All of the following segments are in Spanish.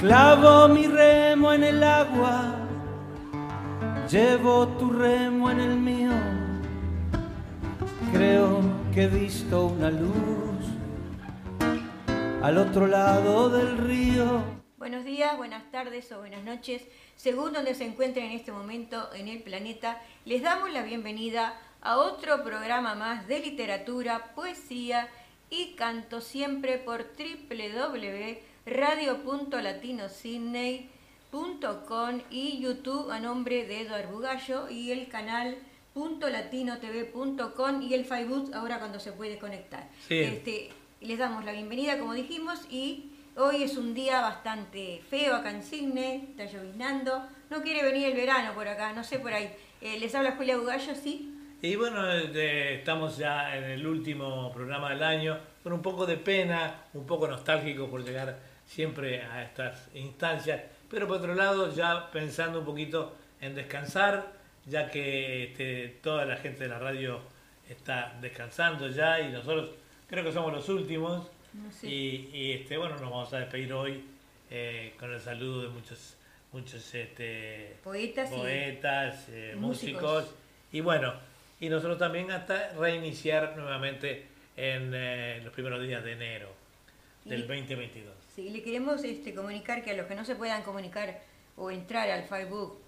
Clavo mi remo en el agua, llevo tu remo en el mío. Creo que he visto una luz al otro lado del río. Buenos días, buenas tardes o buenas noches, según donde se encuentren en este momento en el planeta, les damos la bienvenida a otro programa más de literatura, poesía y canto siempre por www.radio.latinosidney.com y YouTube a nombre de Eduardo Bugallo y el canal .latinotv.com y el Facebook ahora cuando se puede conectar. Este, les damos la bienvenida como dijimos y hoy es un día bastante feo acá en Sydney, está lloviznando, no quiere venir el verano por acá, no sé por ahí. Eh, les habla Julia Bugallo, sí. Y bueno, estamos ya en el último programa del año, con un poco de pena, un poco nostálgico por llegar siempre a estas instancias, pero por otro lado ya pensando un poquito en descansar, ya que este, toda la gente de la radio está descansando ya y nosotros creo que somos los últimos. Y, este, bueno, nos vamos a despedir hoy eh, con el saludo de muchos muchos este, poetas, poetas eh, músicos. Y bueno, y nosotros también hasta reiniciar nuevamente en eh, los primeros días de enero del 2022. Sí, le queremos este, comunicar que a los que no se puedan comunicar o entrar al Facebook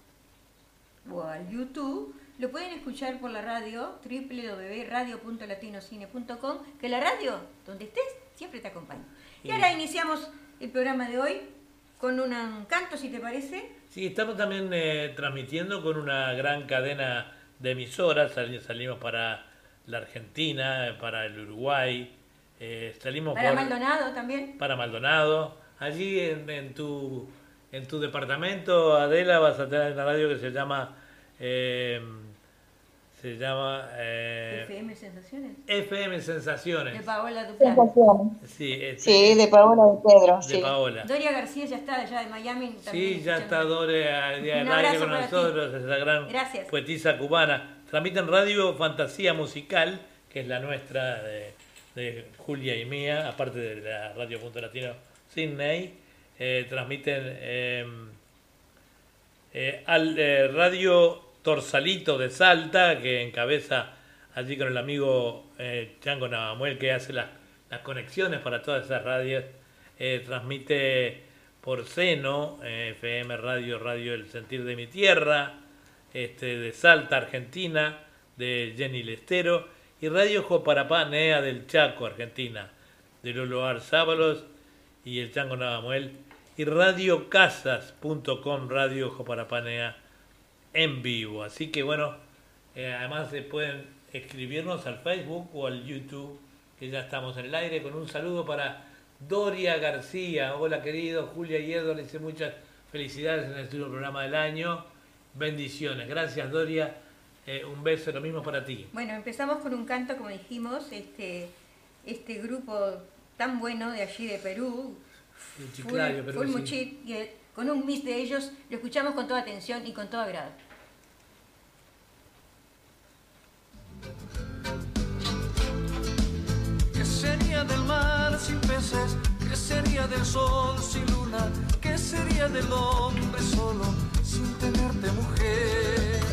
o al YouTube, lo pueden escuchar por la radio www.radio.latinocine.com, que la radio, donde estés, siempre te acompaña. Y, ahora iniciamos el programa de hoy con un canto, si te parece. Sí, estamos también eh, transmitiendo con una gran cadena de emisoras, salimos para la Argentina, para el Uruguay, eh, salimos para Maldonado también. Para Maldonado. Allí en, tu en tu departamento, Adela, vas a tener una radio que se llama eh, se llama eh, FM Sensaciones. FM Sensaciones. De Paola Sensaciones. Sí, este, sí, de Paola de Pedro. De Paola. Doria García ya está allá de Miami. Sí, ya está Doria al con nosotros, esa gran poetisa cubana. Transmiten Radio Fantasía Musical, que es la nuestra de, Julia y mía, aparte de la Radio Punto Latino Sydney. Eh, transmiten em, eh, al eh, Radio Torsalito de Salta, que encabeza allí con el amigo eh, Chango Navamuel, que hace las, conexiones para todas esas radios. Transmite por Seno, FM Radio, Radio El Sentir de mi Tierra, este, de Salta, Argentina, de Jenny Lestero, y Radio Joparapá, NEA del Chaco, Argentina, de Lolo Arzábalos y el Chango Navamuel, y radiocasas.com, Radio Joparapá, NEA en vivo. Así que bueno, eh, además se pueden escribirnos al Facebook o al YouTube, que ya estamos en el aire, con un saludo para Doria García. Hola querido, Julia y Edo, le hice muchas felicidades en el último programa del año. Bendiciones. Gracias Doria. Eh, un beso, lo mismo para ti. Bueno, empezamos con un canto, como dijimos, este, este grupo tan bueno de allí de Perú. Chiclayo, Perú, sí con un mix de ellos, lo escuchamos con toda atención y con todo agrado. ¿Qué sería del mar sin peces? ¿Qué sería del sol sin luna? ¿Qué sería del hombre solo sin tenerte mujer?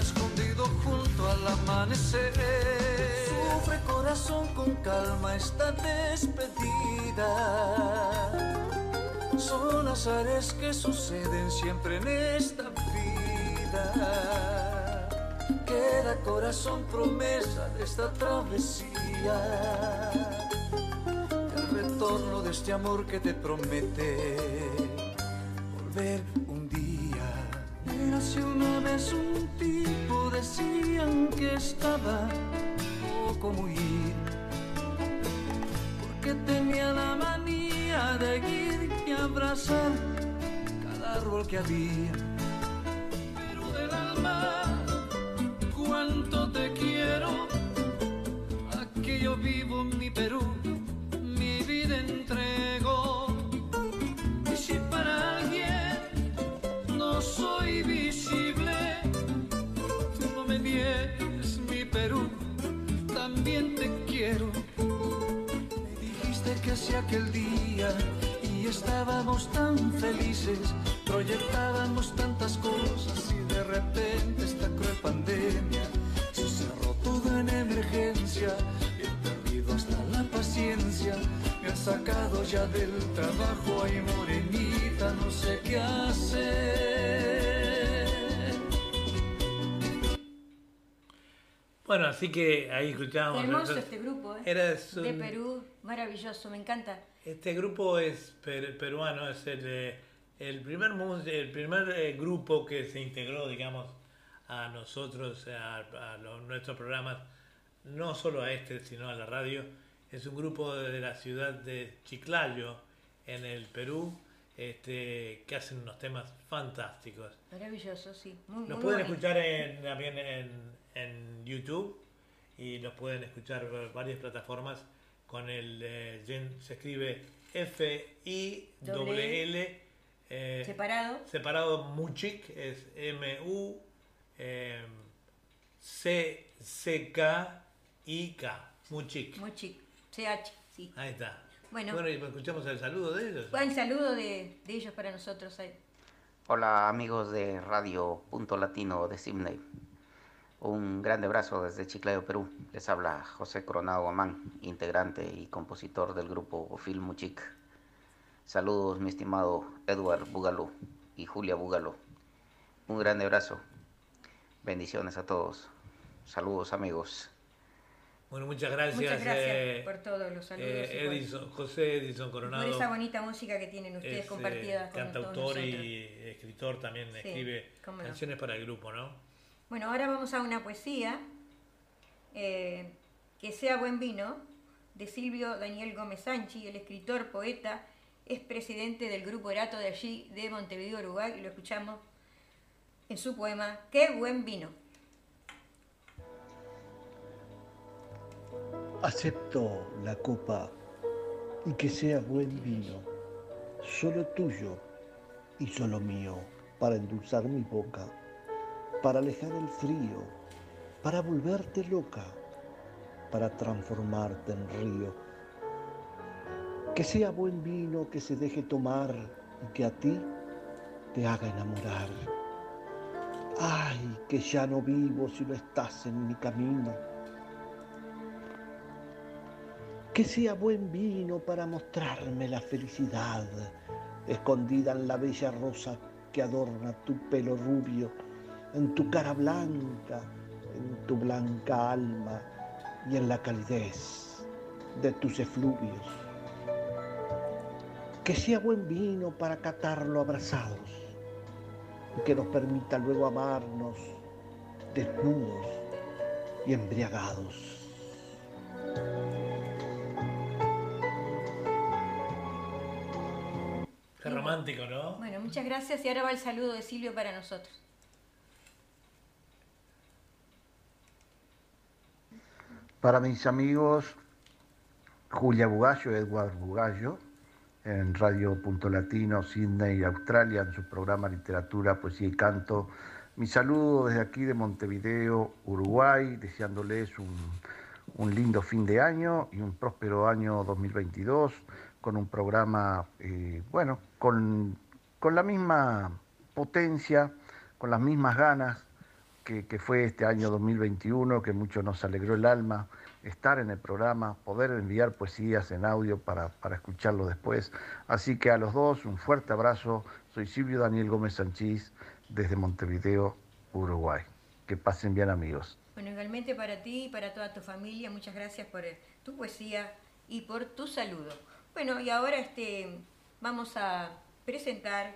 escondido junto al amanecer. Sufre corazón con calma esta despedida. Son azares que suceden siempre en esta vida. Queda corazón promesa de esta travesía de este amor que te promete volver. Hace una vez un tipo, decían que estaba poco muy porque tenía la manía de ir y abrazar cada árbol que había. Pero del alma, cuánto te quiero, aquí yo vivo mi Perú, mi vida entrego. Aquel día y estábamos tan felices, proyectábamos tantas cosas y de repente esta cruel pandemia se cerró todo en emergencia, he perdido hasta la paciencia, me ha sacado ya del trabajo, ay morenita, no sé qué hacer. Bueno, así que ahí escuchábamos. Hermoso este grupo, ¿eh? Era de Perú, maravilloso, me encanta. Este grupo es peruano, es el, eh, el primer, el primer eh, grupo que se integró, digamos, a nosotros, a, nuestros programas, no solo a este, sino a la radio. Es un grupo de la ciudad de Chiclayo, en el Perú, este, que hacen unos temas fantásticos. Maravilloso, sí. Muy, Los pueden escuchar también en, en YouTube y nos pueden escuchar por varias plataformas con el eh, se escribe F I W L eh, separado. separado Muchik es M U eh, C C K I K Muchik Muchik C H sí. Ahí está. Bueno, bueno y escuchamos el saludo de ellos. Buen saludo de, de ellos para nosotros ahí. Hola amigos de Radio Punto Latino de Sydney. Un grande abrazo desde Chiclayo, Perú. Les habla José Coronado Amán, integrante y compositor del grupo Film Muchic. Saludos, mi estimado Edward Búgalo y Julia Búgalo. Un grande abrazo. Bendiciones a todos. Saludos, amigos. Bueno, muchas gracias. Muchas gracias eh, por todos los saludos. Eh, Edison, José Edison Coronado. Por esa bonita música que tienen ustedes compartida con cantautor y escritor también escribe canciones para el grupo, ¿no? Bueno, ahora vamos a una poesía, eh, Que sea buen vino, de Silvio Daniel Gómez Sanchi, el escritor, poeta, es presidente del grupo Erato de allí, de Montevideo, Uruguay, y lo escuchamos en su poema Qué buen vino. Acepto la copa y que sea buen vino, solo tuyo y solo mío, para endulzar mi boca para alejar el frío, para volverte loca, para transformarte en río. Que sea buen vino que se deje tomar y que a ti te haga enamorar. Ay, que ya no vivo si no estás en mi camino. Que sea buen vino para mostrarme la felicidad escondida en la bella rosa que adorna tu pelo rubio en tu cara blanca, en tu blanca alma y en la calidez de tus efluvios. Que sea buen vino para catarlo abrazados y que nos permita luego amarnos desnudos y embriagados. Qué romántico, ¿no? Bueno, muchas gracias y ahora va el saludo de Silvio para nosotros. Para mis amigos Julia Bugallo, Edward Bugallo, en Radio Punto Latino, Sydney, Australia, en su programa Literatura, Poesía y Canto. Mi saludo desde aquí de Montevideo, Uruguay, deseándoles un, lindo fin de año y un próspero año 2022 con un programa, eh, bueno, con, con la misma potencia, con las mismas ganas que, fue este año 2021, que mucho nos alegró el alma estar en el programa, poder enviar poesías en audio para, para escucharlo después. Así que a los dos un fuerte abrazo. Soy Silvio Daniel Gómez Sanchís desde Montevideo, Uruguay. Que pasen bien amigos. Bueno, igualmente para ti y para toda tu familia, muchas gracias por tu poesía y por tu saludo. Bueno, y ahora este, vamos a presentar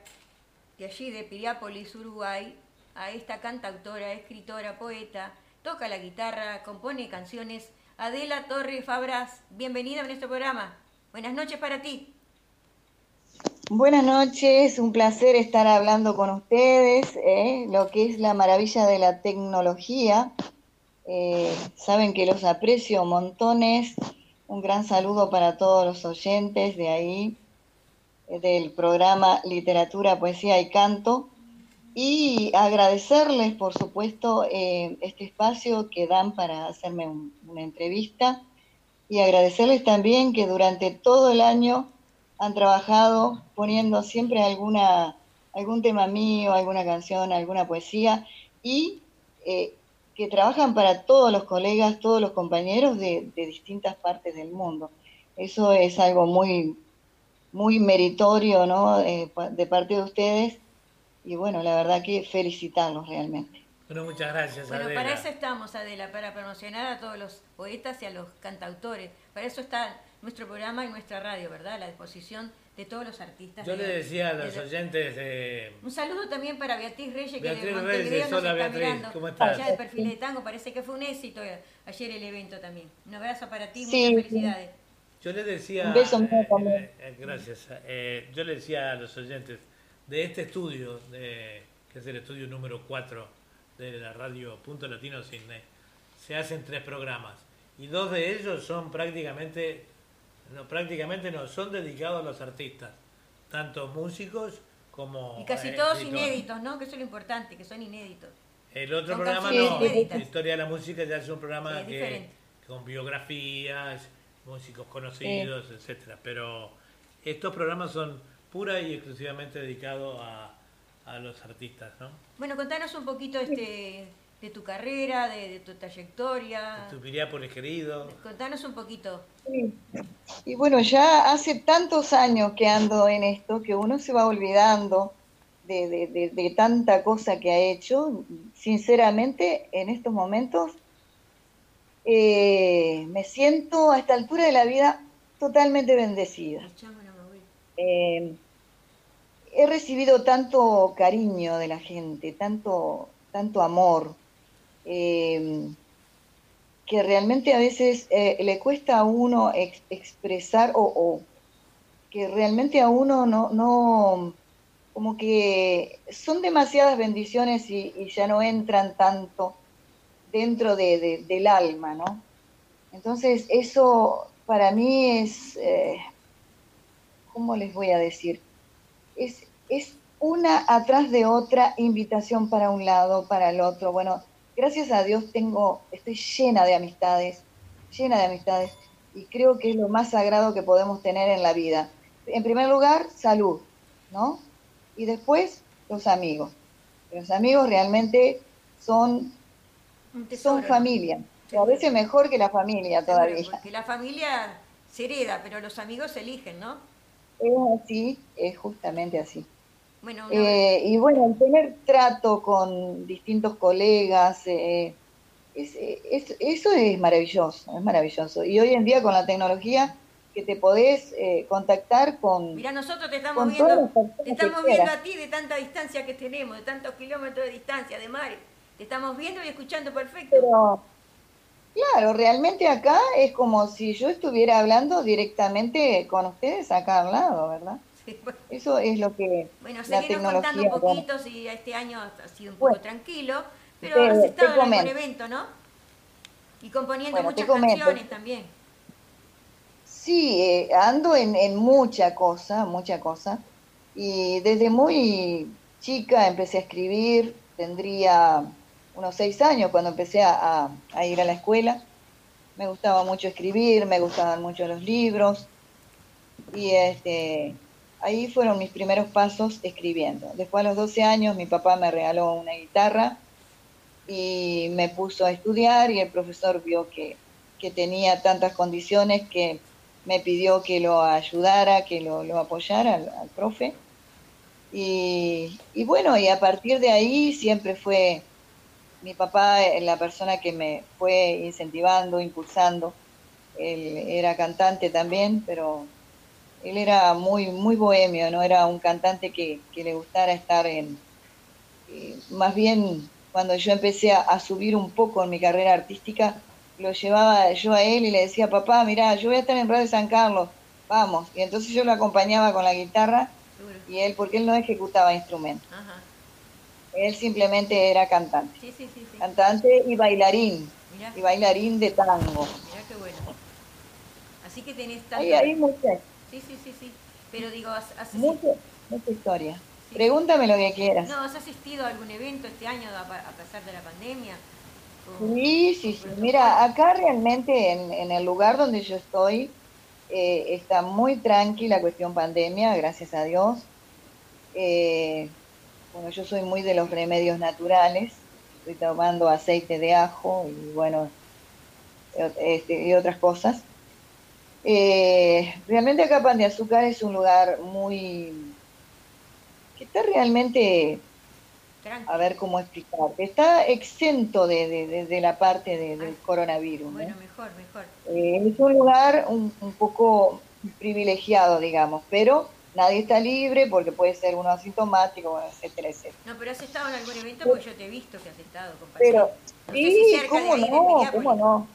de allí, de Piriápolis, Uruguay, a esta cantautora, escritora, poeta, toca la guitarra, compone canciones. Adela Torre Fabras, bienvenida a nuestro programa. Buenas noches para ti. Buenas noches, un placer estar hablando con ustedes, ¿eh? lo que es la maravilla de la tecnología. Eh, saben que los aprecio montones. Un gran saludo para todos los oyentes de ahí, del programa Literatura, Poesía y Canto. Y agradecerles, por supuesto, este espacio que dan para hacerme una entrevista. Y agradecerles también que durante todo el año han trabajado poniendo siempre alguna, algún tema mío, alguna canción, alguna poesía y eh, que trabajan para todos los colegas, todos los compañeros de, distintas partes del mundo. Eso es algo muy, muy meritorio ¿no? Eh, de parte de ustedes y bueno, la verdad que felicitarlos realmente. Bueno, muchas gracias. Bueno, para eso estamos, Adela, para promocionar a todos los poetas y a los cantautores. Para eso está nuestro programa y nuestra radio, ¿verdad? La disposición de todos los artistas. Yo le decía a los oyentes de... Un saludo también para Beatriz Reyes, Beatriz que de Reyes, nos está Beatriz, mirando. ¿cómo estás? Allá de Perfil de Tango, parece que fue un éxito ayer el evento también. Un abrazo para ti, muchas felicidades. Yo le decía... Un beso eh, eh, gracias. Eh, yo le decía a los oyentes de este estudio, de, que es el estudio número 4 de la radio Punto Latino Sydney, se hacen tres programas y dos de ellos son prácticamente no, prácticamente no, son dedicados a los artistas, tanto músicos como... Y casi todos inéditos, ¿no? Que eso es lo importante, que son inéditos. El otro programa no, Historia de la Música ya es un programa que, con biografías, músicos conocidos, etcétera. Pero estos programas son pura y exclusivamente dedicados a, a los artistas, ¿no? Bueno, contanos un poquito este de tu carrera, de, tu trayectoria. De tu Piriápolis querido. Contanos un poquito. Y bueno, ya hace tantos años que ando en esto que uno se va olvidando de, tanta cosa que ha hecho. Sinceramente, en estos momentos eh, me siento a esta altura de la vida totalmente bendecida. Eh, he recibido tanto cariño de la gente, tanto, tanto amor, Em, que realmente a veces eh, le cuesta a uno expresar o, que realmente a uno no, no, como que son demasiadas bendiciones y, ya no entran tanto dentro de, del alma, ¿no? Entonces eso para mí es, eh, ¿cómo les voy a decir? Es, es una atrás de otra invitación para un lado, para el otro. Bueno, gracias a Dios tengo, estoy llena de amistades, llena de amistades, y creo que es lo más sagrado que podemos tener en la vida. En primer lugar, salud, ¿no? Y después, los amigos. Los amigos realmente son, son familia, a veces mejor que la familia todavía. Porque la familia se hereda, pero los amigos se eligen, ¿no? Es así, es justamente así. Eh, y bueno, el tener trato con distintos colegas, eh, eso es maravilloso, es maravilloso. Y hoy en día con la tecnología que te podés eh, contactar con... Mira, nosotros te estamos viendo, te estamos viendo a ti de tanta distancia que tenemos, de tantos kilómetros de distancia, de mar. Te estamos viendo y escuchando perfecto. Pero, claro, realmente acá es como si yo estuviera hablando directamente con ustedes acá al lado, ¿verdad? Eso es lo que. Bueno, la contando un poquito si este año ha sido un poco tranquilo, pero has estado en el evento, ¿no? Y componiendo muchas canciones también. Sí, eh, ando en, en mucha cosa, mucha cosa. Y desde muy chica empecé a escribir, tendría unos seis años cuando empecé a, ir a la escuela. Me gustaba mucho escribir, me gustaban mucho los libros. Y este ahí fueron mis primeros pasos escribiendo. Después a los 12 años mi papá me regaló una guitarra y me puso a estudiar y el profesor vio que, tenía tantas condiciones que me pidió que lo ayudara, que lo, apoyara al, profe. Y, y, bueno, y a partir de ahí siempre fue mi papá la persona que me fue incentivando, impulsando. Él era cantante también, pero él era muy, muy bohemio, no era un cantante que, le gustara estar en... Eh, más bien, cuando yo empecé a, subir un poco en mi carrera artística, lo llevaba yo a él y le decía, papá, mira, yo voy a estar en Radio San Carlos, vamos. Y entonces yo lo acompañaba con la guitarra Y él, porque él no ejecutaba instrumentos. Él simplemente era cantante. Sí, sí, sí, cantante y bailarín. Y bailarín de tango. Mirá qué bueno. Así que tenés tanto... Ahí, ahí mucha. Sí, sí, sí, sí. Pero digo, haces... Mucha, mucha historia. Pregúntame lo que quieras. No, ¿has asistido a algún evento este año a pesar de la pandemia? Sí, sí, sí. Mira, acá realmente en, el lugar donde yo estoy eh, está muy tranquila la cuestión pandemia, gracias a Dios. Eh, bueno, yo soy muy de los remedios naturales, estoy tomando aceite de ajo y bueno, este, y otras cosas. Eh, realmente acá Pan de Azúcar es un lugar muy que está realmente a ver cómo explicarte. Está exento de, de, la parte del coronavirus. Bueno, mejor, mejor. Eh, es un lugar un, poco privilegiado, digamos, pero nadie está libre porque puede ser uno asintomático, etcétera, etcétera. No, pero has estado en algún evento porque yo te he visto que has estado, Pero, sí, cómo no, cómo no.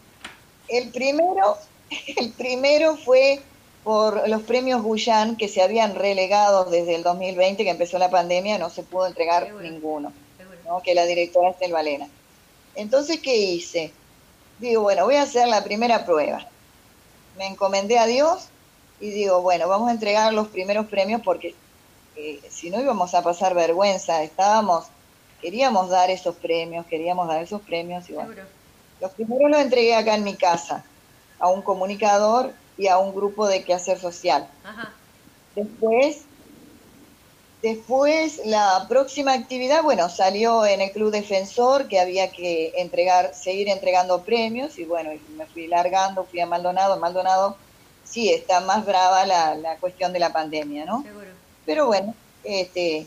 El primero, el primero fue por los premios Guyán que se habían relegado desde el 2020, que empezó la pandemia, no se pudo entregar ninguno, que la directora es el Valena. Entonces, ¿qué hice? Digo, bueno, voy a hacer la primera prueba. Me encomendé a Dios y digo, bueno, vamos a entregar los primeros premios porque eh, si no íbamos a pasar vergüenza, estábamos, queríamos dar esos premios, queríamos dar esos premios y bueno. Los primeros los entregué acá en mi casa a un comunicador y a un grupo de quehacer social. Después, después la próxima actividad, bueno, salió en el Club Defensor que había que entregar, seguir entregando premios y bueno, me fui largando, fui a Maldonado, Maldonado sí está más brava la, la cuestión de la pandemia, ¿no? Seguro. Pero bueno, este,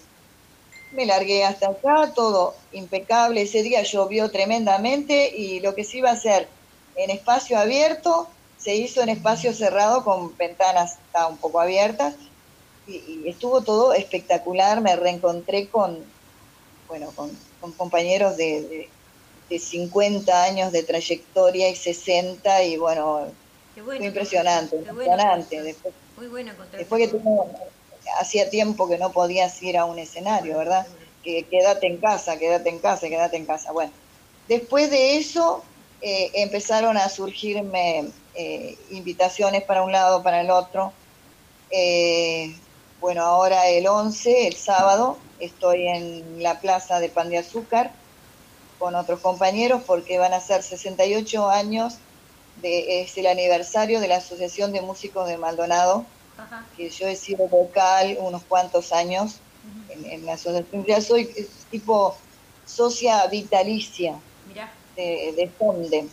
me largué hasta acá, todo impecable. Ese día llovió tremendamente y lo que se iba a hacer en espacio abierto se hizo en espacio cerrado con ventanas un poco abiertas y, estuvo todo espectacular. Me reencontré con, bueno, con, compañeros de, de, 50 años de trayectoria y 60 y bueno, fue impresionante, impresionante. después, muy bueno después que hacía tiempo que no podías ir a un escenario, ¿verdad? Que quédate en casa, quédate en casa, quédate en casa. Bueno, después de eso eh, empezaron a surgirme eh, invitaciones para un lado, para el otro. Eh, bueno, ahora el 11, el sábado, estoy en la plaza de Pan de Azúcar con otros compañeros porque van a ser 68 años, de, es el aniversario de la Asociación de Músicos de Maldonado, que yo he sido vocal unos cuantos años en, la asociación. Ya soy tipo socia vitalicia de, de Fonde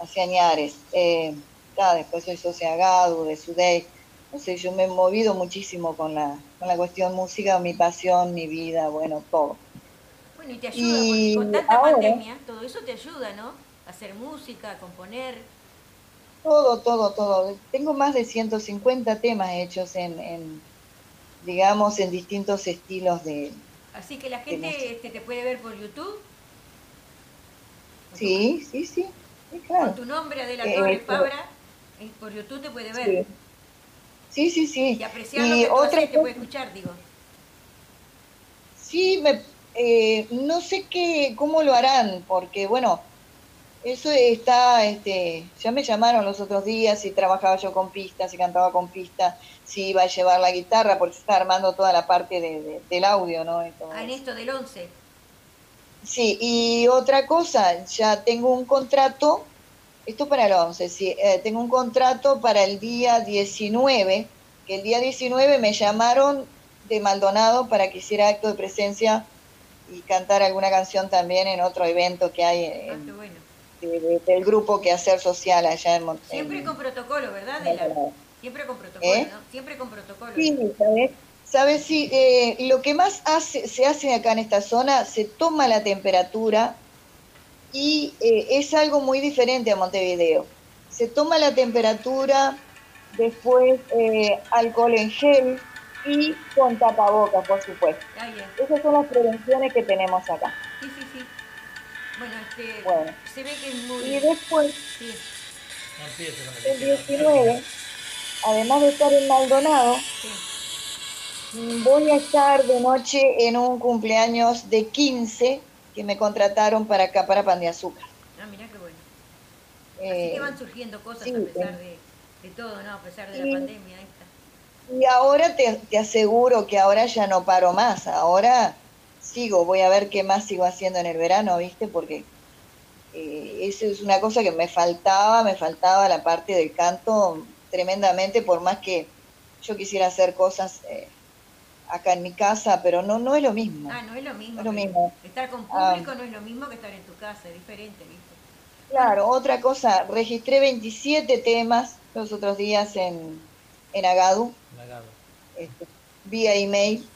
hacia Añares. Eh, después soy socia Gadu, de Sudey. No sé, yo me he movido muchísimo con la, con la cuestión música, mi pasión, mi vida, bueno, todo. Bueno, y te ayuda, con tanta pandemia, todo eso te ayuda, ¿no? Hacer música, componer. Todo, todo, todo. Tengo más de 150 temas hechos en, en digamos, en distintos estilos de... Así que la gente este, te puede ver por YouTube. Sí, sí, sí. Con tu nombre, Adela eh, Torres Fabra, por YouTube te puede ver. Sí, sí, sí. Y apreciar lo que otra te puede escuchar, digo. Sí, me, eh, no sé qué, cómo lo harán, porque bueno, eso está, este, ya me llamaron los otros días si trabajaba yo con pistas, si cantaba con pistas, si iba a llevar la guitarra, porque se está armando toda la parte de, del audio, ¿no? ah, en esto del 11. Sí, y otra cosa, ya tengo un contrato, esto para el 11, sí, eh, tengo un contrato para el día 19, que el día 19 me llamaron de Maldonado para que hiciera acto de presencia y cantar alguna canción también en otro evento que hay ah, del grupo que hacer social allá en Monterrey. Siempre con protocolo, ¿verdad? Siempre con protocolo, ¿Eh? ¿no? Siempre con protocolo. Sí, ¿sabes? Sabes, sí, eh, lo que más hace, se hace acá en esta zona, se toma la temperatura y eh, es algo muy diferente a Montevideo. Se toma la temperatura, después eh, alcohol en gel y con tapabocas, por supuesto. Esas son las prevenciones que tenemos acá. Sí, sí, sí. Bueno, se ve que es muy... Y después, sí. el 19, además de estar en Maldonado, Voy a estar de noche en un cumpleaños de 15 que me contrataron para acá, para Pan de Azúcar. Ah, mira qué bueno. Así que van surgiendo cosas a pesar de, todo, ¿no? A pesar de la pandemia esta. Y ahora te, te aseguro que ahora ya no paro más. Ahora sigo, voy a ver qué más sigo haciendo en el verano, ¿viste? Porque eh, eso es una cosa que me faltaba, me faltaba la parte del canto tremendamente, por más que yo quisiera hacer cosas eh, acá en mi casa, pero no no es lo mismo. Ah, no es lo mismo. Estar con ah. público no es lo mismo que estar en tu casa, es diferente, ¿viste? Claro, otra cosa, registré 27 temas los otros días en, en Agadu, este, vía email,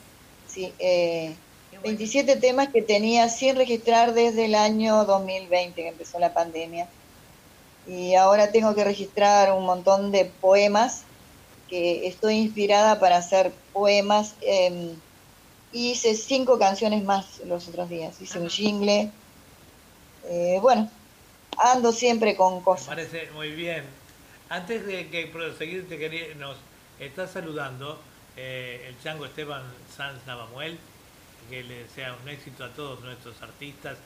sí, eh, 27 temas que tenía sin registrar desde el año 2020, que empezó la pandemia. Y ahora tengo que registrar un montón de poemas, que estoy inspirada para hacer poemas. Eh, hice cinco canciones más los otros días. Hice un jingle. Eh, bueno, ando siempre con cosas. Me parece muy bien. Antes de que proseguir, te nos está saludando eh, el chango Esteban Sanz Navamuel que le sea un éxito a todos nuestros artistas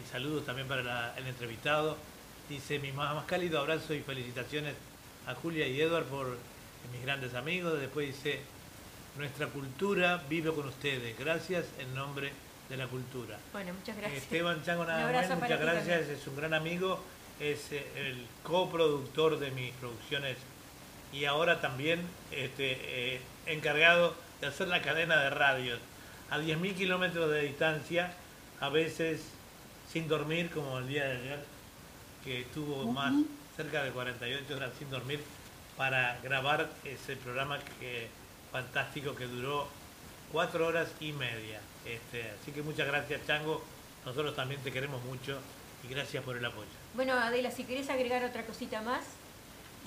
y saludos también para el entrevistado. Dice mi más, cálido abrazo y felicitaciones a Julia y Edward por mis grandes amigos. Después dice, nuestra cultura vive con ustedes. Gracias en nombre de la cultura. Bueno, muchas gracias. Esteban Chango nada muchas gracias. Es un gran amigo, es eh, el coproductor de mis producciones y ahora también este, eh, encargado de hacer la cadena de radios a 10.000 kilómetros de distancia, a veces sin dormir, como el día de ayer, que estuvo más cerca de 48 horas sin dormir para grabar ese programa que fantástico que duró cuatro horas y media. Este, así que muchas gracias, Chango. Nosotros también te queremos mucho y gracias por el apoyo. Bueno, Adela, si querés agregar otra cosita más.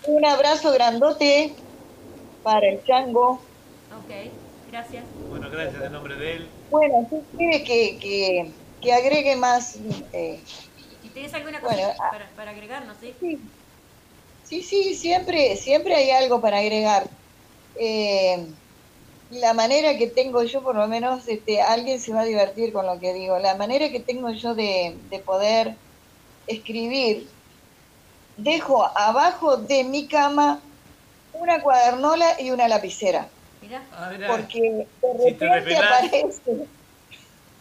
Un abrazo grandote para el Chango. Ok. Gracias. Bueno, gracias en nombre de él. Bueno, ¿tú quieres que, que, agregue más? Eh, si tienes alguna cosa ah, para, para, agregar, no sé. Sí. sí, siempre, siempre hay algo para agregar. Eh, la manera que tengo yo, por lo menos, este, alguien se va a divertir con lo que digo, la manera que tengo yo de, de poder escribir, dejo abajo de mi cama una cuadernola y una lapicera. Ah, Porque de repente aparece,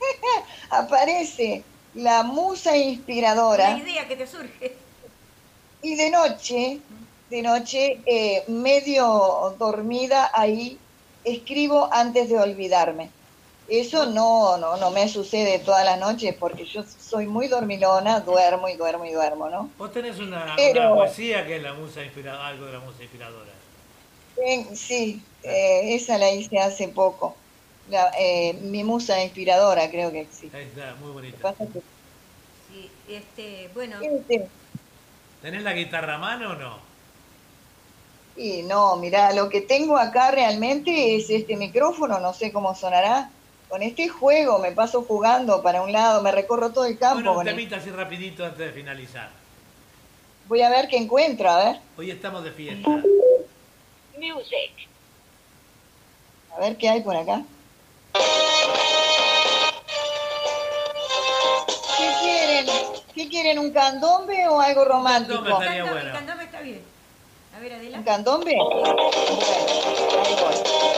aparece la musa inspiradora. La idea que te surge. Y de noche, de noche, eh, medio dormida ahí, escribo antes de olvidarme. Eso no, no, no me sucede todas las noches porque yo soy muy dormilona, duermo y duermo y duermo, ¿no? Vos tenés una, poesía que es la musa inspiradora, algo de la musa inspiradora. Sí, eh, esa la hice hace poco. Eh, mi musa inspiradora, creo que sí. Ahí está, muy bonita. Sí, este, bueno. ¿Tenés la guitarra a mano o no? Sí, no, mira, lo que tengo acá realmente es este micrófono, no sé cómo sonará. Con este juego me paso jugando para un lado, me recorro todo el campo. Bueno, un temita así rapidito antes de finalizar. Voy a ver qué encuentro, a ver. Hoy estamos de fiesta. Music. A ver qué hay por acá. ¿Qué quieren? ¿Qué quieren? ¿Un candombe o algo romántico? Un candombe, estaría bueno. candombe está bien. A ver, Adela. ¿Un candombe? Bueno, ahí voy.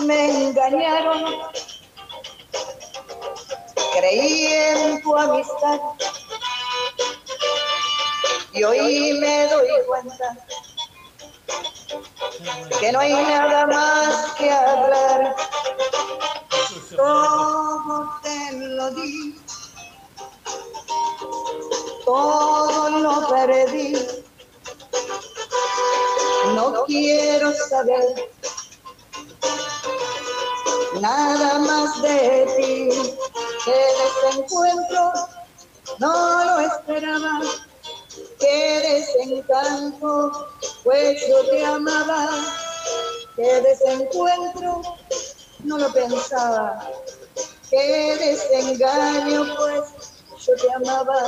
Me engañaron, creí en tu amistad y hoy me doy cuenta que no hay nada más que hablar. Todo te lo di, todo lo perdí. No quiero saber nada más de ti. Qué desencuentro, no lo esperaba. Qué desencanto, pues yo te amaba. Qué desencuentro, no lo pensaba. Qué desengaño, pues yo te amaba.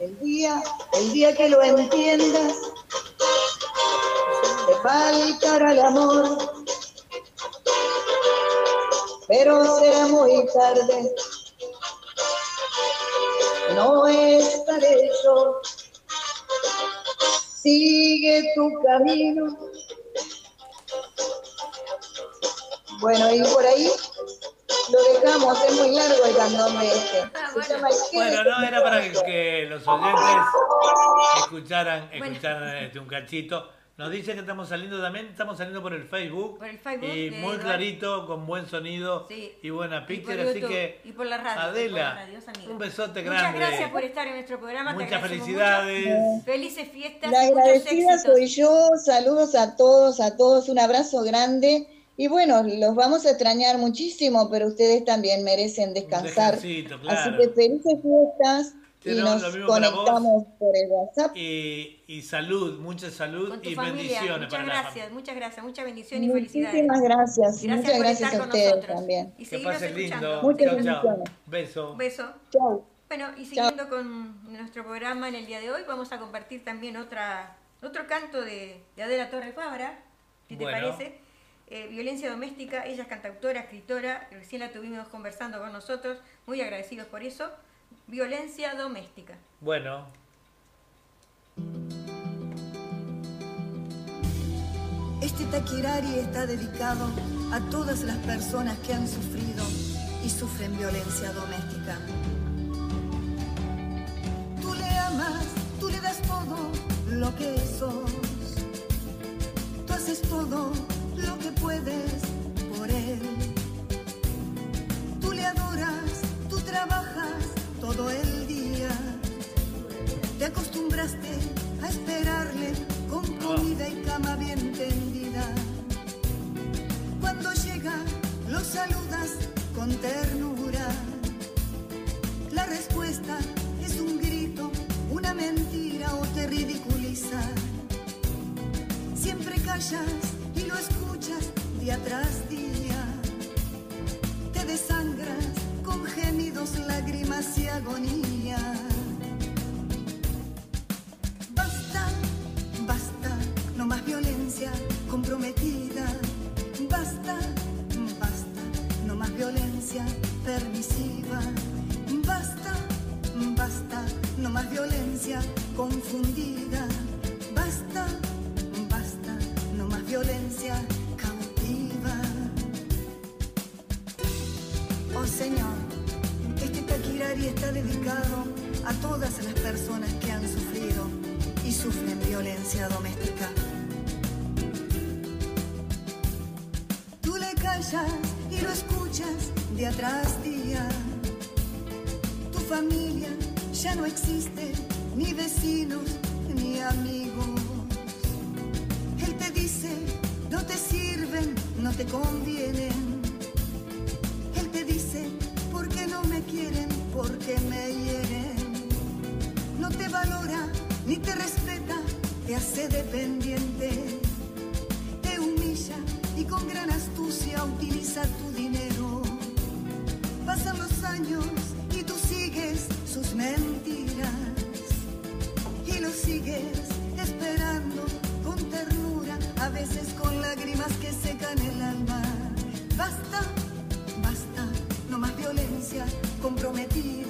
El día, el día que lo entiendas, te faltará el amor, pero será muy tarde. No estaré yo. Sigue tu camino. Bueno, y por ahí lo dejamos, es muy largo el candombe este. Ah, bueno, no, era para que, los oyentes escucharan, escucharan este, un cachito. Nos dice que estamos saliendo también, estamos saliendo por el Facebook. Por el Facebook. Y muy clarito, con buen sonido y buena picture, así que. Y por la radio. Adela, un besote grande. Muchas gracias por estar en nuestro programa. Muchas felicidades. Felices fiestas. La agradecida soy yo. Saludos a todos, a todos. Un abrazo grande. Y bueno, los vamos a extrañar muchísimo, pero ustedes también merecen descansar. Así que felices fiestas y nos conectamos por el WhatsApp. Y, salud, mucha salud y bendiciones muchas gracias, Muchas gracias, muchas bendiciones y felicidades. Muchísimas gracias. muchas gracias a ustedes también. Y que pasen lindo. Muchas bendiciones. Beso. Beso. Chao. Bueno, y siguiendo con nuestro programa en el día de hoy, vamos a compartir también otra otro canto de, Adela Torres Fabra, si te parece eh, violencia doméstica, ella es cantautora, escritora, recién la tuvimos conversando con nosotros, muy agradecidos por eso. Violencia doméstica. Bueno. Este taquirari está dedicado a todas las personas que han sufrido y sufren violencia doméstica. Tú le amas, tú le das todo lo que sos. Tú haces todo lo que puedes por él. Tú le adoras, tú trabajas todo el día. Te acostumbraste a esperarle con comida y cama bien tendida. Cuando llega, lo saludas con ternura. La respuesta es un grito, una mentira o te ridiculiza. Siempre callas y lo escuchas día tras día. Te desangras con lágrimas y agonía. Basta, basta, no más violencia comprometida. Basta, basta, no más violencia permisiva. Basta, basta, no más violencia confundida. Basta violencia cautiva. Oh Señor, este taquirari está dedicado a todas las personas que han sufrido y sufren violencia doméstica. Tú le callas y lo escuchas día tras día. Tu familia ya no existe, ni vecinos, ni amigos no te sirven, no te convienen. Porque me hieren. No te valora, ni te respeta, te hace dependiente. Te humilla y con gran astucia utiliza tu dinero. Pasan los años y tú sigues sus mentiras. Y lo sigues esperando con ternura, a veces con lágrimas que secan el alma. Basta, basta, no más violencia comprometida.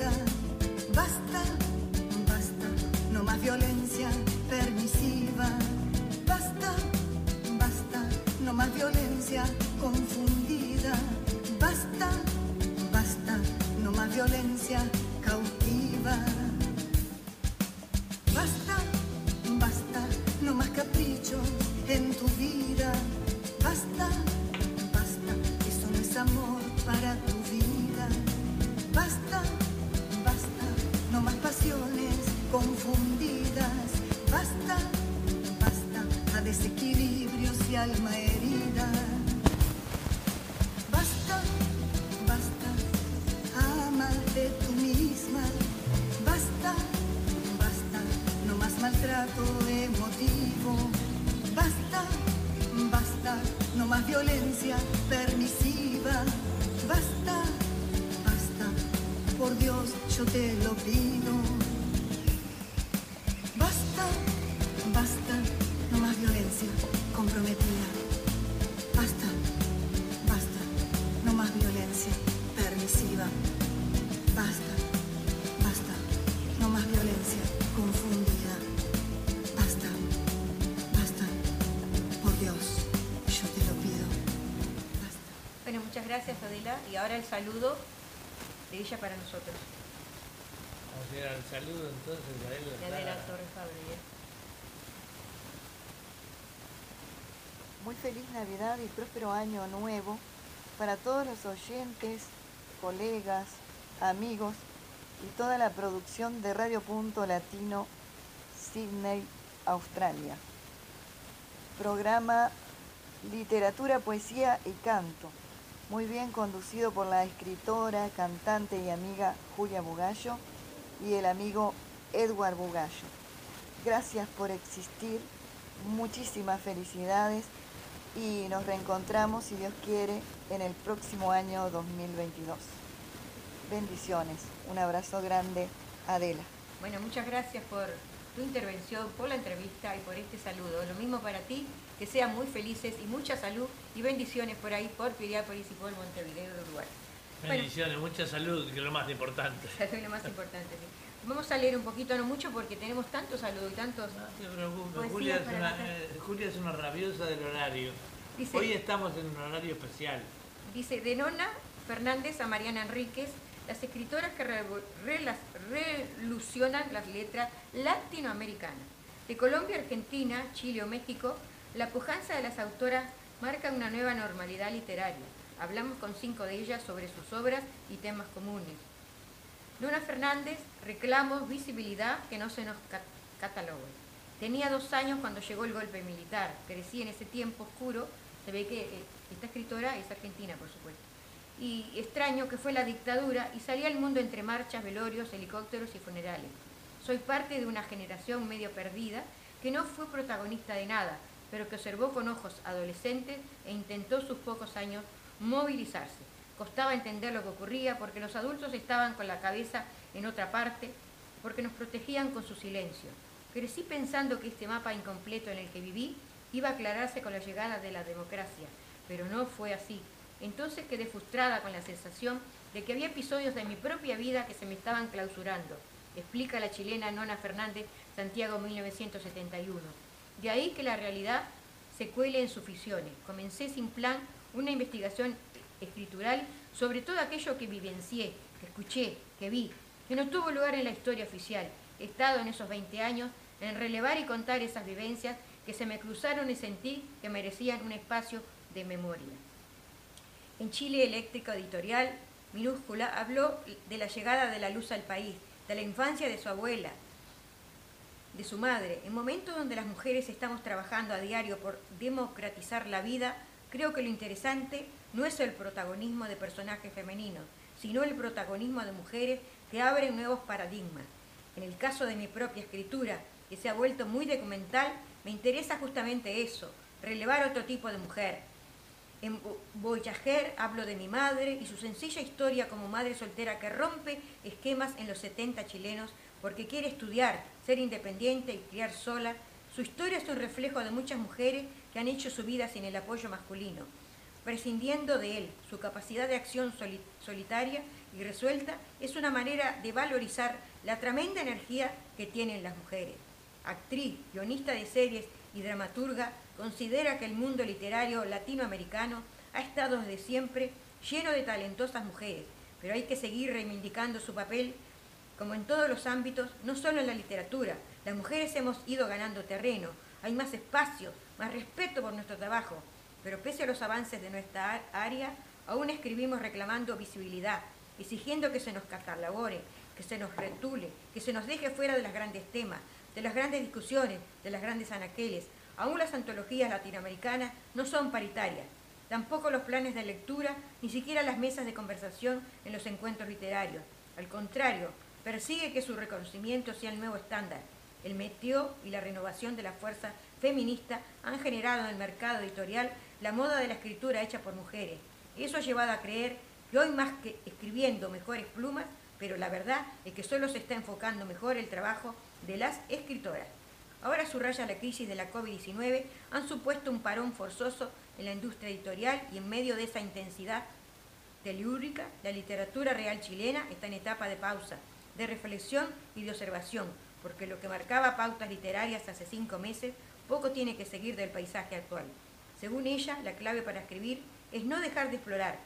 Violencia saludo de ella para nosotros. Vamos a ir al saludo entonces. De Adela Torres Fabri. Muy feliz Navidad y próspero año nuevo para todos los oyentes colegas, amigos y toda la producción de Radio Punto Latino Sydney, Australia. Programa Literatura, Poesía y Canto, muy bien conducido por la escritora, cantante y amiga Julia Bugallo y el amigo Edward Bugallo. Gracias por existir, muchísimas felicidades y nos reencontramos, si Dios quiere, en el próximo año 2022. Bendiciones. Un abrazo grande, Adela. Bueno, muchas gracias por tu intervención, por la entrevista y por este saludo. Lo mismo para ti, que sean muy felices y mucha salud y bendiciones por ahí, por Piriápolis y por Montevideo de Uruguay. Bendiciones, mucha salud, que es lo más importante. es lo más importante, Vamos a leer un poquito, no mucho, porque tenemos tantos saludos y tantos... No te preocupes, Julia es, una, eh, Julia es, una, rabiosa del horario. Hoy estamos en un horario especial. Dice, de Nona Fernández a Mariana Enríquez, las escritoras que relucionan las letras latinoamericanas. De Colombia, Argentina, Chile o México, la pujanza de las autoras marca una nueva normalidad literaria. Hablamos con cinco de ellas sobre sus obras y temas comunes. Luna Fernández, reclamos visibilidad que no se nos catalogue. Tenía dos años cuando llegó el golpe militar. Crecí en ese tiempo oscuro. Se ve que eh, esta escritora es argentina, por supuesto y extraño que fue la dictadura y salí al mundo entre marchas, velorios, helicópteros y funerales. Soy parte de una generación medio perdida que no fue protagonista de nada, pero que observó con ojos adolescentes e intentó sus pocos años movilizarse. Costaba entender lo que ocurría porque los adultos estaban con la cabeza en otra parte, porque nos protegían con su silencio. Crecí pensando que este mapa incompleto en el que viví iba a aclararse con la llegada de la democracia, pero no fue así. Entonces quedé frustrada con la sensación de que había episodios de mi propia vida que se me estaban clausurando, explica la chilena Nona Fernández, Santiago 1971. De ahí que la realidad se cuele en sus ficciones. Comencé sin plan una investigación escritural sobre todo aquello que vivencié, que escuché, que vi, que no tuvo lugar en la historia oficial. He estado en esos 20 años en relevar y contar esas vivencias que se me cruzaron y sentí que merecían un espacio de memoria. En Chile Eléctrico Editorial, minúscula, habló de la llegada de la luz al país, de la infancia de su abuela, de su madre. En momentos donde las mujeres estamos trabajando a diario por democratizar la vida, creo que lo interesante no es el protagonismo de personajes femeninos, sino el protagonismo de mujeres que abren nuevos paradigmas. En el caso de mi propia escritura, que se ha vuelto muy documental, me interesa justamente eso, relevar otro tipo de mujer, en Voyager hablo de mi madre y su sencilla historia como madre soltera que rompe esquemas en los 70 chilenos porque quiere estudiar, ser independiente y criar sola. Su historia es un reflejo de muchas mujeres que han hecho su vida sin el apoyo masculino. Prescindiendo de él, su capacidad de acción solitaria y resuelta es una manera de valorizar la tremenda energía que tienen las mujeres. Actriz, guionista de series y dramaturga, considera que el mundo literario latinoamericano ha estado desde siempre lleno de talentosas mujeres, pero hay que seguir reivindicando su papel como en todos los ámbitos, no solo en la literatura. Las mujeres hemos ido ganando terreno, hay más espacio, más respeto por nuestro trabajo, pero pese a los avances de nuestra área, aún escribimos reclamando visibilidad, exigiendo que se nos catalabore, que se nos retule, que se nos deje fuera de los grandes temas, de las grandes discusiones, de las grandes anaqueles, Aún las antologías latinoamericanas no son paritarias, tampoco los planes de lectura, ni siquiera las mesas de conversación en los encuentros literarios. Al contrario, persigue que su reconocimiento sea el nuevo estándar. El meteo y la renovación de la fuerza feminista han generado en el mercado editorial la moda de la escritura hecha por mujeres. Eso ha llevado a creer que hoy más que escribiendo mejores plumas, pero la verdad es que solo se está enfocando mejor el trabajo de las escritoras. Ahora subraya la crisis de la COVID-19, han supuesto un parón forzoso en la industria editorial y en medio de esa intensidad telúrica, la literatura real chilena está en etapa de pausa, de reflexión y de observación, porque lo que marcaba pautas literarias hace cinco meses poco tiene que seguir del paisaje actual. Según ella, la clave para escribir es no dejar de explorar.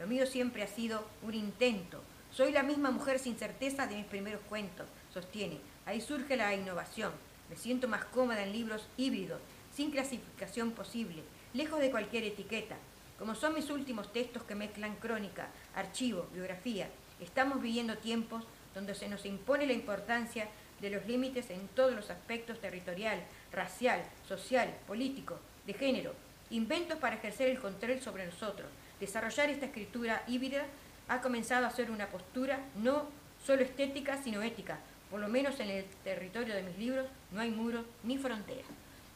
Lo mío siempre ha sido un intento. Soy la misma mujer sin certeza de mis primeros cuentos, sostiene. Ahí surge la innovación. Me siento más cómoda en libros híbridos, sin clasificación posible, lejos de cualquier etiqueta. Como son mis últimos textos que mezclan crónica, archivo, biografía, estamos viviendo tiempos donde se nos impone la importancia de los límites en todos los aspectos territorial, racial, social, político, de género, inventos para ejercer el control sobre nosotros. Desarrollar esta escritura híbrida ha comenzado a ser una postura no solo estética, sino ética. Por lo menos en el territorio de mis libros no hay muros ni fronteras.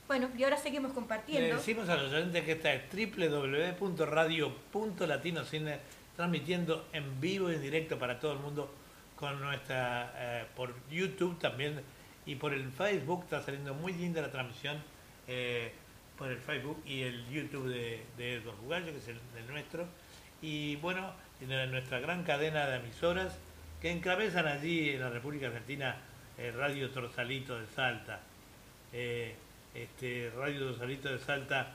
Bueno, y ahora seguimos compartiendo. Decimos a los oyentes que esta es www.radio.latinocine transmitiendo en vivo y en directo para todo el mundo con nuestra eh, por YouTube también y por el Facebook. Está saliendo muy linda la transmisión eh, por el Facebook y el YouTube de, de Edward Bugallo, que es el, nuestro. Y bueno en nuestra gran cadena de emisoras que encabezan allí en la República Argentina eh, Radio Torsalito de Salta. Este, Radio Torsalito de Salta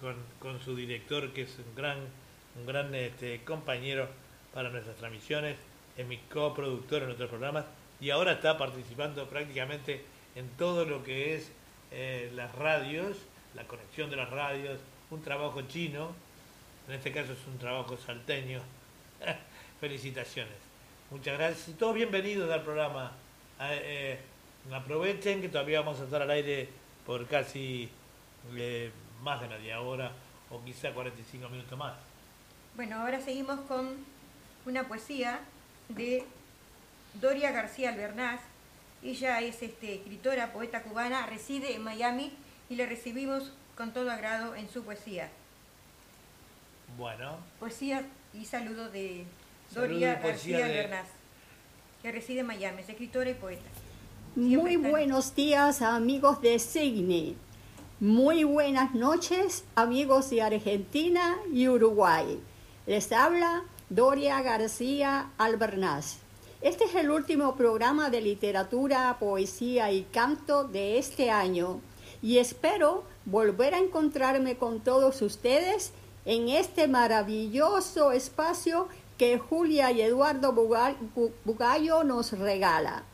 con, con, su director que es un gran un gran este, compañero para nuestras transmisiones es mi coproductor en otros programas y ahora está participando prácticamente en todo lo que es eh, las radios, la conexión de las radios, un trabajo chino, en este caso es un trabajo salteño. Felicitaciones. Muchas gracias y todos bienvenidos al programa. Eh, eh, aprovechen que todavía vamos a estar al aire por casi más de media hora o quizá 45 minutos más. Bueno, ahora seguimos con una poesía de Doria García Albernaz. Ella es este, escritora, poeta cubana, reside en Miami y le recibimos con todo agrado en su poesía. Bueno. Poesía y saludo de Doria García Albernaz, que reside en Miami, es escritora y poeta. Muy buenos días amigos de Signe. Muy buenas noches amigos de Argentina y Uruguay. Les habla Doria García Albernaz. Este es el último programa de literatura, poesía y canto de este año y espero volver a encontrarme con todos ustedes en este maravilloso espacio que Julia y Eduardo Bugallo nos regala.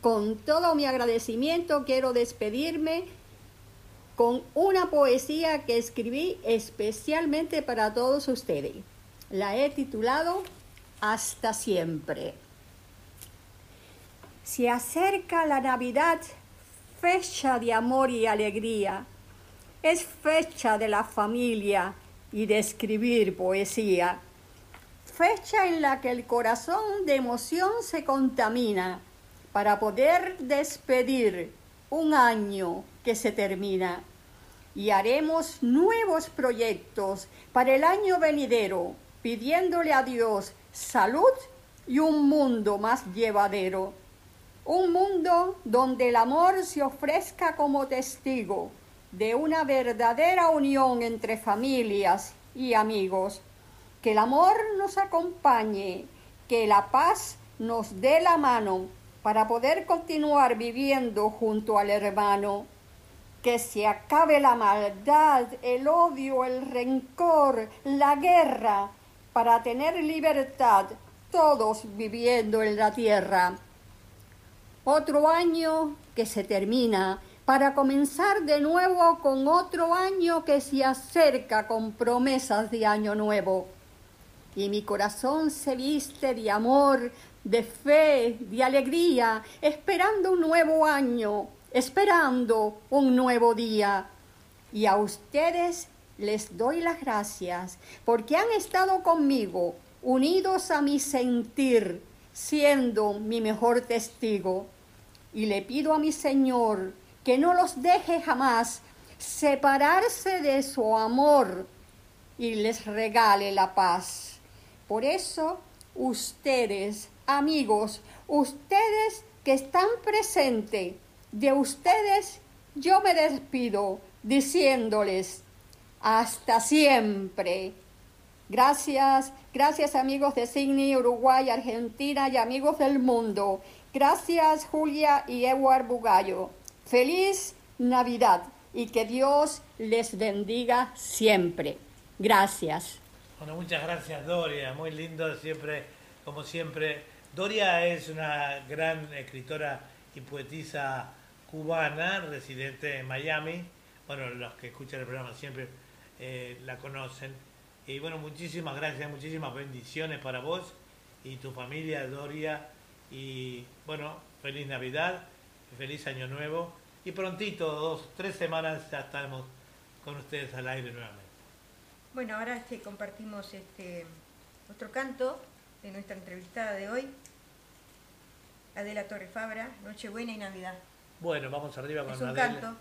Con todo mi agradecimiento quiero despedirme con una poesía que escribí especialmente para todos ustedes la he titulado Hasta siempre. Se acerca la Navidad, fecha de amor y alegría. Es fecha de la familia y de escribir poesía. Fecha en la que el corazón de emoción se contamina para poder despedir un año que se termina. Y haremos nuevos proyectos para el año venidero pidiéndole a Dios salud y un mundo más llevadero. Un mundo donde el amor se ofrezca como testigo de una verdadera unión entre familias y amigos. Que el amor nos acompañe, que la paz nos dé la mano para poder continuar viviendo junto al hermano. Que se acabe la maldad, el odio, el rencor, la guerra, para tener libertad todos viviendo en la tierra. Otro año que se termina para comenzar de nuevo con otro año que se acerca con promesas de año nuevo. Y mi corazón se viste de amor, de fe, de alegría, esperando un nuevo año, esperando un nuevo día. Y a ustedes les doy las gracias porque han estado conmigo, unidos a mi sentir, siendo mi mejor testigo. y le pido a mi Señor que no los deje jamás separarse de su amor y les regale la paz. Por eso, ustedes, amigos, ustedes que están presentes, de ustedes yo me despido diciéndoles hasta siempre. Gracias, gracias amigos de Sydney, Uruguay, Argentina y amigos del mundo. Gracias Julia y Edward Bugallo. Feliz Navidad y que Dios les bendiga siempre. Gracias. Bueno, muchas gracias Doria, muy lindo siempre, como siempre. Doria es una gran escritora y poetisa cubana, residente en Miami. Bueno, los que escuchan el programa siempre eh, la conocen. Y bueno, muchísimas gracias, muchísimas bendiciones para vos y tu familia, Doria. Y bueno, feliz Navidad, feliz Año Nuevo. Y prontito, dos, tres semanas, ya estamos con ustedes al aire nuevamente. Bueno, ahora este, compartimos este otro canto de nuestra entrevistada de hoy, Adela Torre Fabra, Nochebuena y Navidad. Bueno, vamos arriba con es un canto.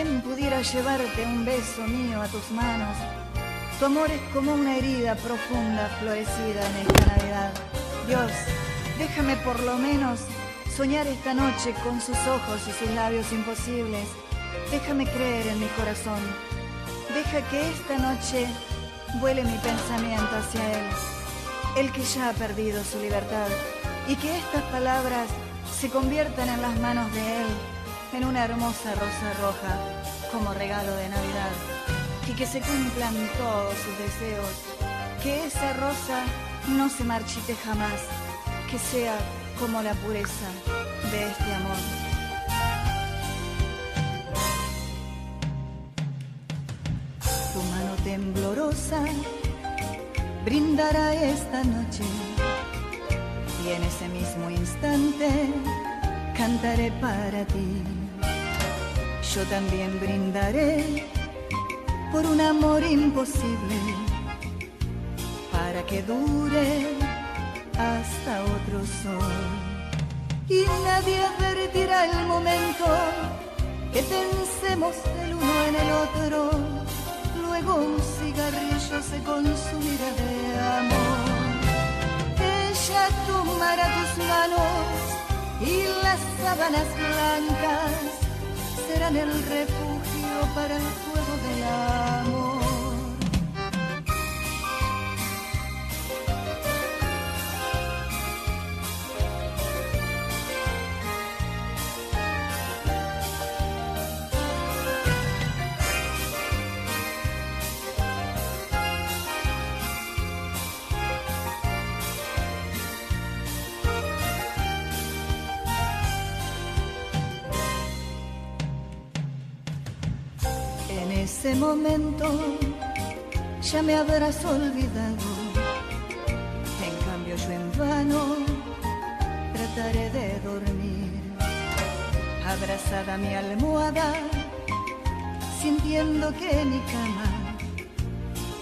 ¿Quién pudiera llevarte un beso mío a tus manos? Tu amor es como una herida profunda florecida en esta Navidad. Dios, déjame por lo menos soñar esta noche con sus ojos y sus labios imposibles. Déjame creer en mi corazón. Deja que esta noche vuele mi pensamiento hacia Él, el que ya ha perdido su libertad, y que estas palabras se conviertan en las manos de Él en una hermosa rosa roja como regalo de Navidad y que se cumplan todos sus deseos, que esa rosa no se marchite jamás, que sea como la pureza de este amor. Tu mano temblorosa brindará esta noche y en ese mismo instante cantaré para ti yo también brindaré por un amor imposible para que dure hasta otro sol. Y nadie advertirá el momento que pensemos el uno en el otro. Luego un cigarrillo se consumirá de amor. Ella tomará tus manos y las sábanas blancas serán el refugio para el fuego del amor. Momento ya me habrás olvidado. En cambio yo en vano trataré de dormir, abrazada mi almohada, sintiendo que mi cama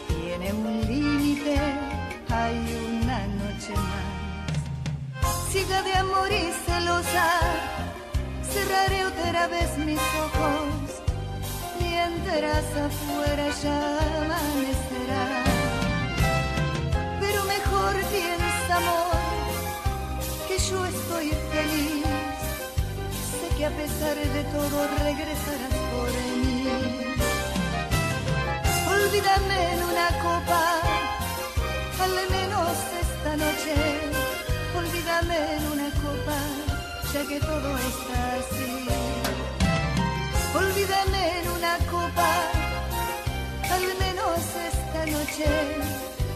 tiene un límite, hay una noche más. Siga de amor y celosa, cerraré otra vez mis ojos mientras afuera ya amanecerá. Pero mejor piensa, amor, que yo estoy feliz. Sé que a pesar de todo regresarás por mí. Olvídame en una copa, al menos esta noche. Olvídame en una copa, ya que todo está así. Olvídame una copa, al menos esta noche.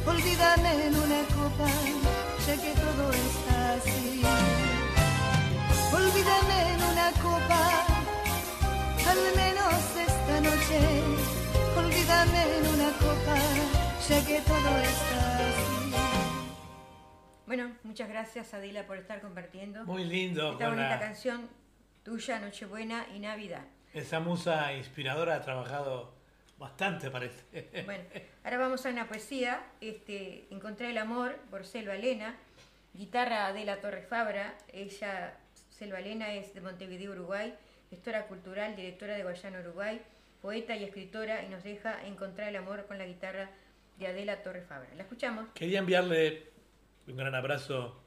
Olvídame en una copa, ya que todo está así. Olvídame en una copa, al menos esta noche. Olvídame en una copa, ya que todo está así. Bueno, muchas gracias Adila por estar compartiendo. Muy lindo. Esta bonita canción tuya, Nochebuena y Navidad. Esa musa inspiradora ha trabajado Bastante parece. Bueno, ahora vamos a una poesía, este, Encontré el amor por Selva Elena, guitarra de la Torre Fabra, ella, Selva Elena es de Montevideo, Uruguay, gestora cultural, directora de Guayana, Uruguay, poeta y escritora y nos deja encontrar el amor con la guitarra de Adela Torre Fabra. ¿La escuchamos? Quería enviarle un gran abrazo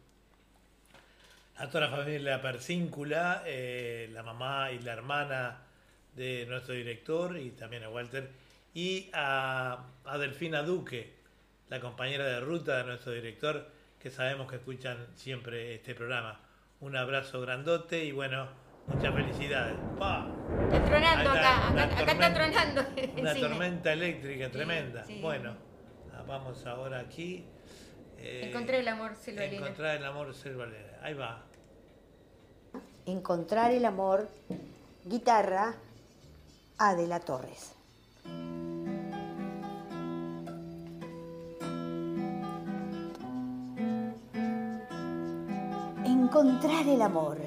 a toda la familia Persíncula, eh, la mamá y la hermana de nuestro director y también a Walter y a, Delfina Duque, la compañera de ruta de nuestro director, que sabemos que escuchan siempre este programa. Un abrazo grandote y bueno, muchas felicidades. Está tronando acá, acá, está tronando. Una tormenta eléctrica tremenda. Bueno, vamos ahora aquí. Eh, encontrar el amor selvalera. Encontrar el amor selvalera. Ahí va. Encontrar el amor, guitarra, Adela Torres. encontrar el amor,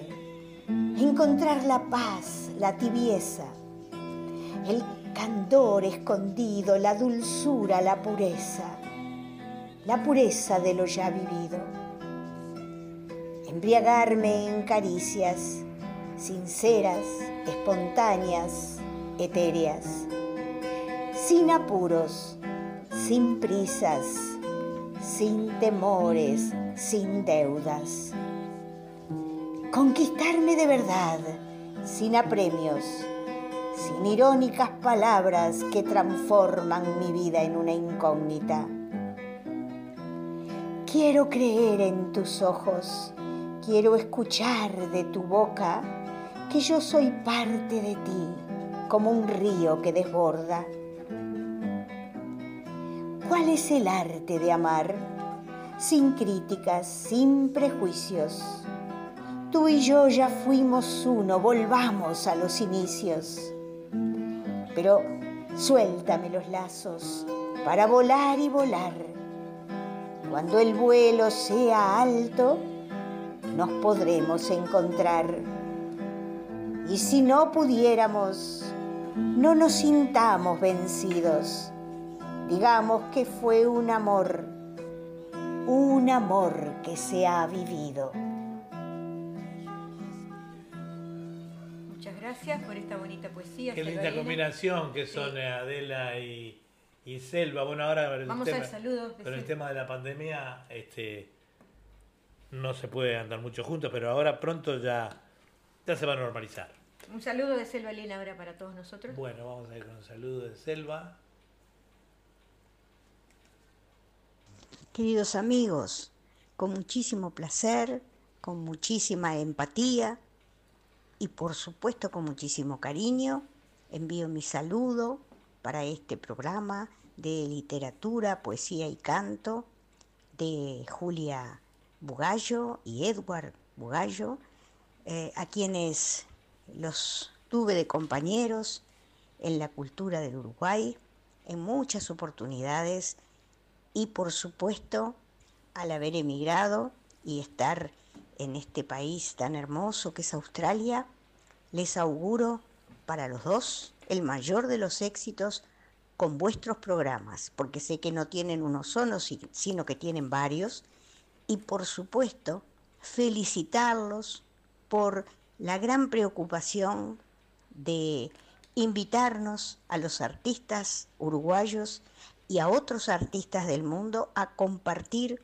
encontrar la paz, la tibieza, el candor escondido, la dulzura, la pureza, la pureza de lo ya vivido. Embriagarme en caricias sinceras, espontáneas, etéreas, sin apuros, sin prisas, sin temores, sin deudas. Conquistarme de verdad, sin apremios, sin irónicas palabras que transforman mi vida en una incógnita. Quiero creer en tus ojos, quiero escuchar de tu boca que yo soy parte de ti, como un río que desborda. ¿Cuál es el arte de amar? Sin críticas, sin prejuicios Tú y yo ya fuimos uno, volvamos a los inicios. Pero suéltame los lazos para volar y volar. Cuando el vuelo sea alto, nos podremos encontrar. Y si no pudiéramos, no nos sintamos vencidos. Digamos que fue un amor, un amor que se ha vivido. gracias por esta bonita poesía. Qué linda combinación que son eh, Adela y, Selva. Bueno, ahora Vamos al saludo. Pero el tema de la pandemia, este, no se puede andar mucho juntos, pero ahora pronto ya, ya se va a normalizar. Un saludo de Selva Elena ahora para todos nosotros. Bueno, vamos a ir con un saludo de Selva. Queridos amigos, con muchísimo placer, con muchísima empatía, y por supuesto con muchísimo cariño envío mi saludo para este programa de literatura, poesía y canto de Julia Bugallo y Edward Bugallo, eh, a quienes los tuve de compañeros en la cultura del Uruguay en muchas oportunidades y por supuesto al haber emigrado y estar en este país tan hermoso que es Australia, les auguro para los dos el mayor de los éxitos con vuestros programas, porque sé que no tienen uno solo, sino que tienen varios, y por supuesto felicitarlos por la gran preocupación de invitarnos a los artistas uruguayos y a otros artistas del mundo a compartir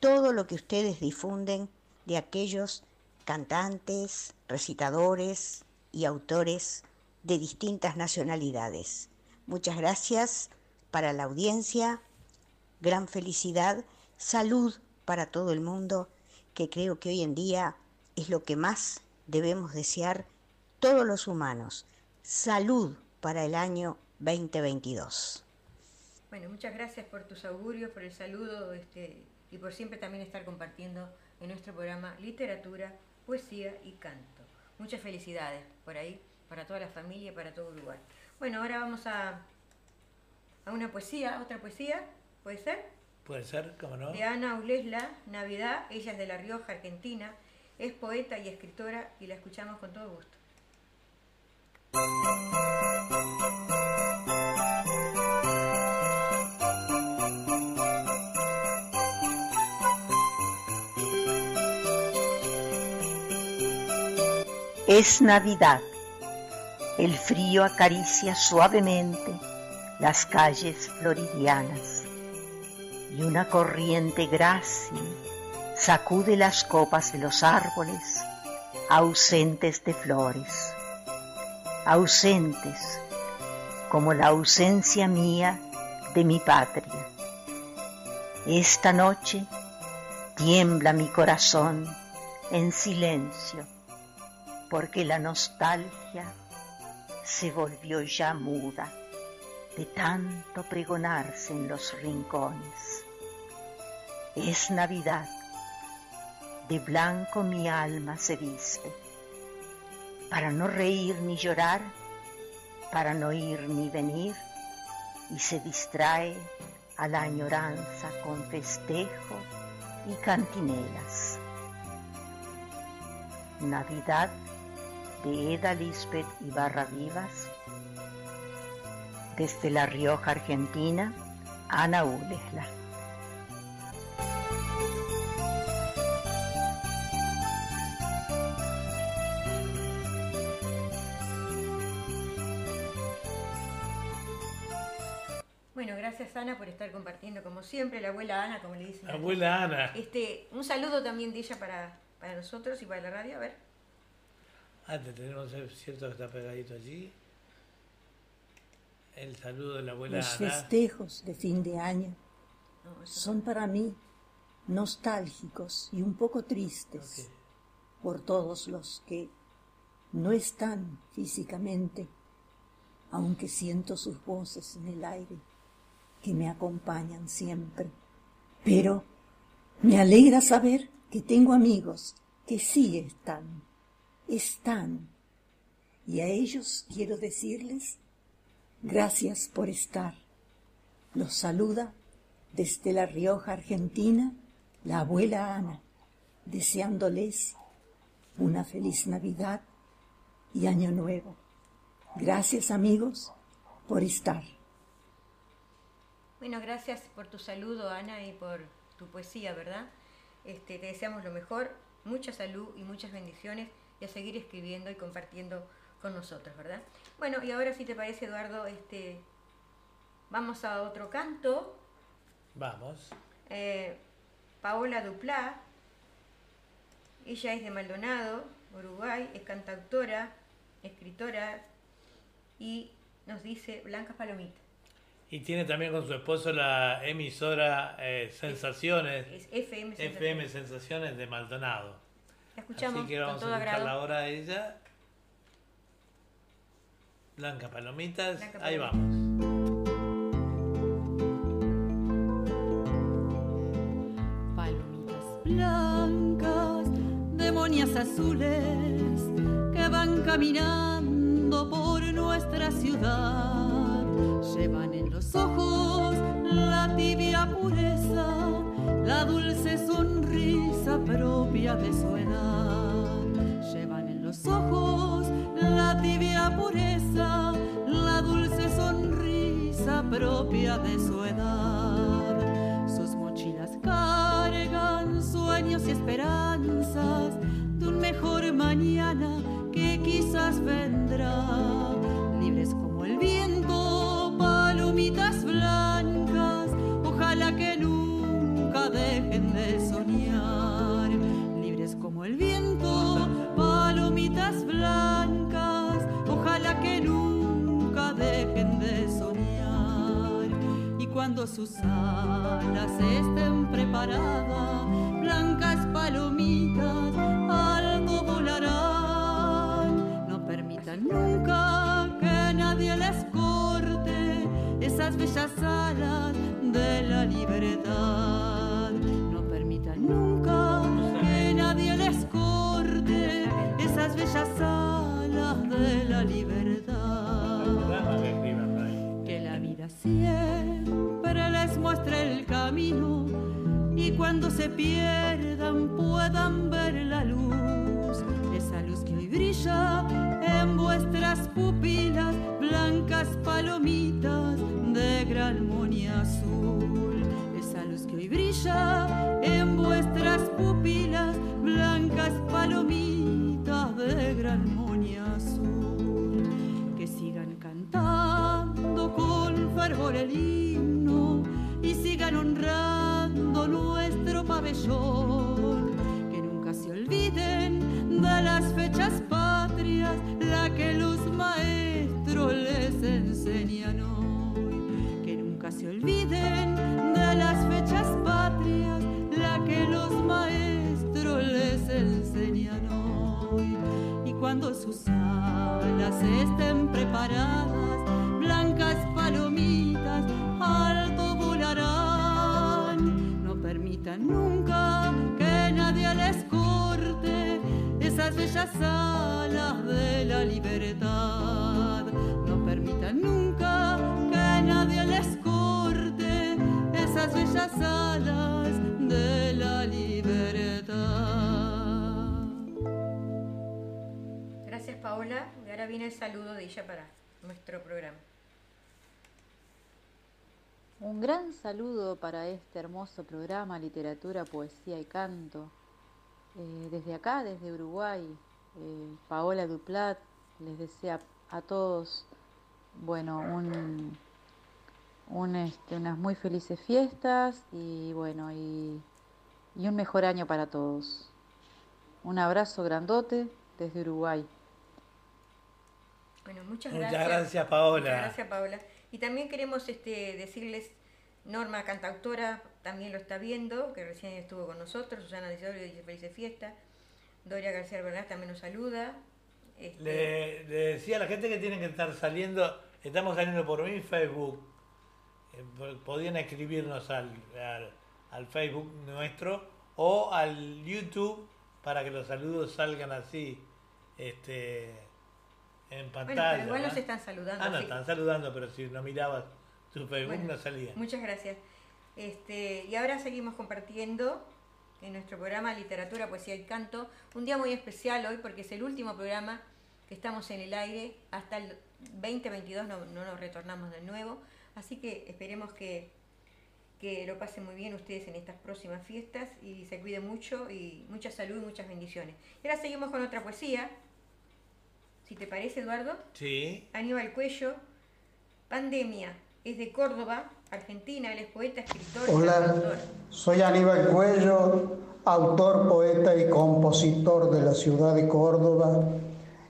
todo lo que ustedes difunden de aquellos cantantes, recitadores y autores de distintas nacionalidades. Muchas gracias para la audiencia, gran felicidad, salud para todo el mundo, que creo que hoy en día es lo que más debemos desear todos los humanos. Salud para el año 2022. Bueno, muchas gracias por tus augurios, por el saludo este, y por siempre también estar compartiendo en nuestro programa literatura, poesía y canto. Muchas felicidades por ahí, para toda la familia y para todo Uruguay. Bueno, ahora vamos a, a una poesía, otra poesía, ¿puede ser? Puede ser, cómo no. De Ana Ulesla, Navidad, ella es de La Rioja, Argentina, es poeta y escritora y la escuchamos con todo gusto. Es Navidad. El frío acaricia suavemente las calles floridianas y una corriente grácil sacude las copas de los árboles ausentes de flores, ausentes como la ausencia mía de mi patria. Esta noche tiembla mi corazón en silencio, porque la nostalgia se volvió ya muda de tanto pregonarse en los rincones. Es Navidad, de blanco mi alma se viste, para no reír ni llorar, para no ir ni venir, y se distrae a la añoranza con festejo y cantinelas. Navidad de Eda Lisbeth Barra Vivas, desde La Rioja, Argentina, Ana Ulesla. Siempre, la abuela Ana, como le dicen. Abuela Ana. Este, un saludo también de ella para, para nosotros y para la radio, a ver. Antes tenemos, cierto que está pegadito allí. El saludo de la abuela Los festejos de fin de año son para mí nostálgicos y un poco tristes por todos los que no están físicamente, aunque siento sus voces en el aire que me acompañan siempre. Pero me alegra saber que tengo amigos que sí están, están, y a ellos quiero decirles Gracias por estar. Los saluda desde La Rioja, Argentina, la abuela Ana, deseándoles una feliz Navidad y Año Nuevo. Gracias amigos por estar. Bueno, gracias por tu saludo, Ana, y por tu poesía, ¿verdad? Este, te deseamos lo mejor, mucha salud y muchas bendiciones y a seguir escribiendo y compartiendo con nosotros, ¿verdad? Bueno, y ahora si te parece, Eduardo, este, vamos a otro canto. Vamos. Eh, Paola Duplá, ella es de Maldonado, Uruguay, es cantautora, escritora y nos dice Blancas Palomitas. Y tiene también con su esposo la emisora eh, Sensaciones. FM, Sensaciones. FM Sensaciones de Maldonado. La escuchamos Así que vamos a escuchar la hora de ella Blanca Palomitas, ahí vamos. Palomitas blancas, demonias azules, que van caminando por nuestra ciudad. Llevan en los ojos la tibia pureza, la dulce sonrisa propia de su edad. Llevan en los ojos la tibia pureza, la dulce sonrisa propia de su edad. Sus mochilas cargan sueños y esperanzas de un mejor mañana que quizás vendrá. Cuando sus alas estén preparadas, blancas palomitas alto volarán. No permitan nunca que nadie les corte esas bellas alas de la libertad. No permitan nunca que nadie les corte esas bellas alas de la libertad. Que la vida siempre y cuando se pierdan puedan ver la luz, esa luz que hoy brilla en vuestras pupilas, blancas palomitas de gran moña azul, esa luz que hoy brilla en vuestras pupilas, blancas palomitas de gran moña azul, que sigan cantando con fervor el sigan honrando nuestro pabellón. Que nunca se olviden de las fechas patrias, la que los maestros les enseñan hoy. Que nunca se olviden de las fechas patrias, la que los maestros les enseñan hoy. Y cuando sus alas estén preparadas, permitan nunca que nadie les corte esas bellas alas de la libertad. No permitan nunca que nadie les corte esas bellas alas de la libertad. Gracias Paola. Y ahora viene el saludo de ella para nuestro programa. Un gran saludo para este hermoso programa Literatura, Poesía y Canto. Eh, desde acá, desde Uruguay, eh, Paola Duplat les desea a todos, bueno, un, este, unas muy felices fiestas y bueno, y, y un mejor año para todos. Un abrazo grandote desde Uruguay. Bueno, muchas gracias. Muchas gracias, Paola. Muchas gracias, Paola. Y también queremos este, decirles, Norma Cantautora también lo está viendo, que recién estuvo con nosotros, Susana Disorio dice feliz fiesta, Doria García Bernal también nos saluda. Este... Le, decía a la gente que tienen que estar saliendo, estamos saliendo por mi Facebook, eh, podían escribirnos al, al, Facebook nuestro o al YouTube para que los saludos salgan así este, en pantalla. Bueno, igual nos están saludando. Ah, no, están saludando, pero si no mirabas tu Facebook no salía. Muchas gracias. Este, y ahora seguimos compartiendo en nuestro programa Literatura, Poesía y Canto. Un día muy especial hoy porque es el último programa que estamos en el aire. Hasta el 2022 no, no nos retornamos de nuevo. Así que esperemos que, que lo pasen muy bien ustedes en estas próximas fiestas y se cuiden mucho y mucha salud y muchas bendiciones. Y ahora seguimos con otra poesía. Si te parece, Eduardo. Sí. Aníbal Cuello, Pandemia, es de Córdoba, Argentina, él es poeta, escritor. Hola, soy Aníbal Cuello, autor, poeta y compositor de la ciudad de Córdoba.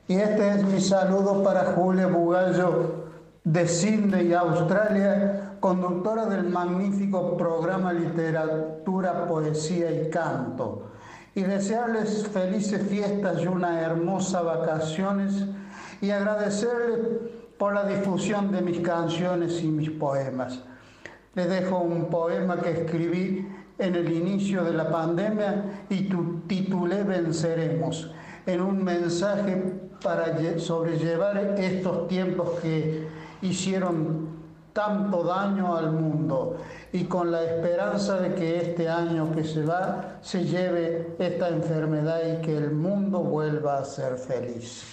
Y este es mi saludo para Julia Bugallo de Sydney, Australia, conductora del magnífico programa Literatura, Poesía y Canto. Y desearles felices fiestas y unas hermosas vacaciones y agradecerles por la difusión de mis canciones y mis poemas. Les dejo un poema que escribí en el inicio de la pandemia y titulé Venceremos, en un mensaje para sobrellevar estos tiempos que hicieron tanto daño al mundo y con la esperanza de que este año que se va se lleve esta enfermedad y que el mundo vuelva a ser feliz.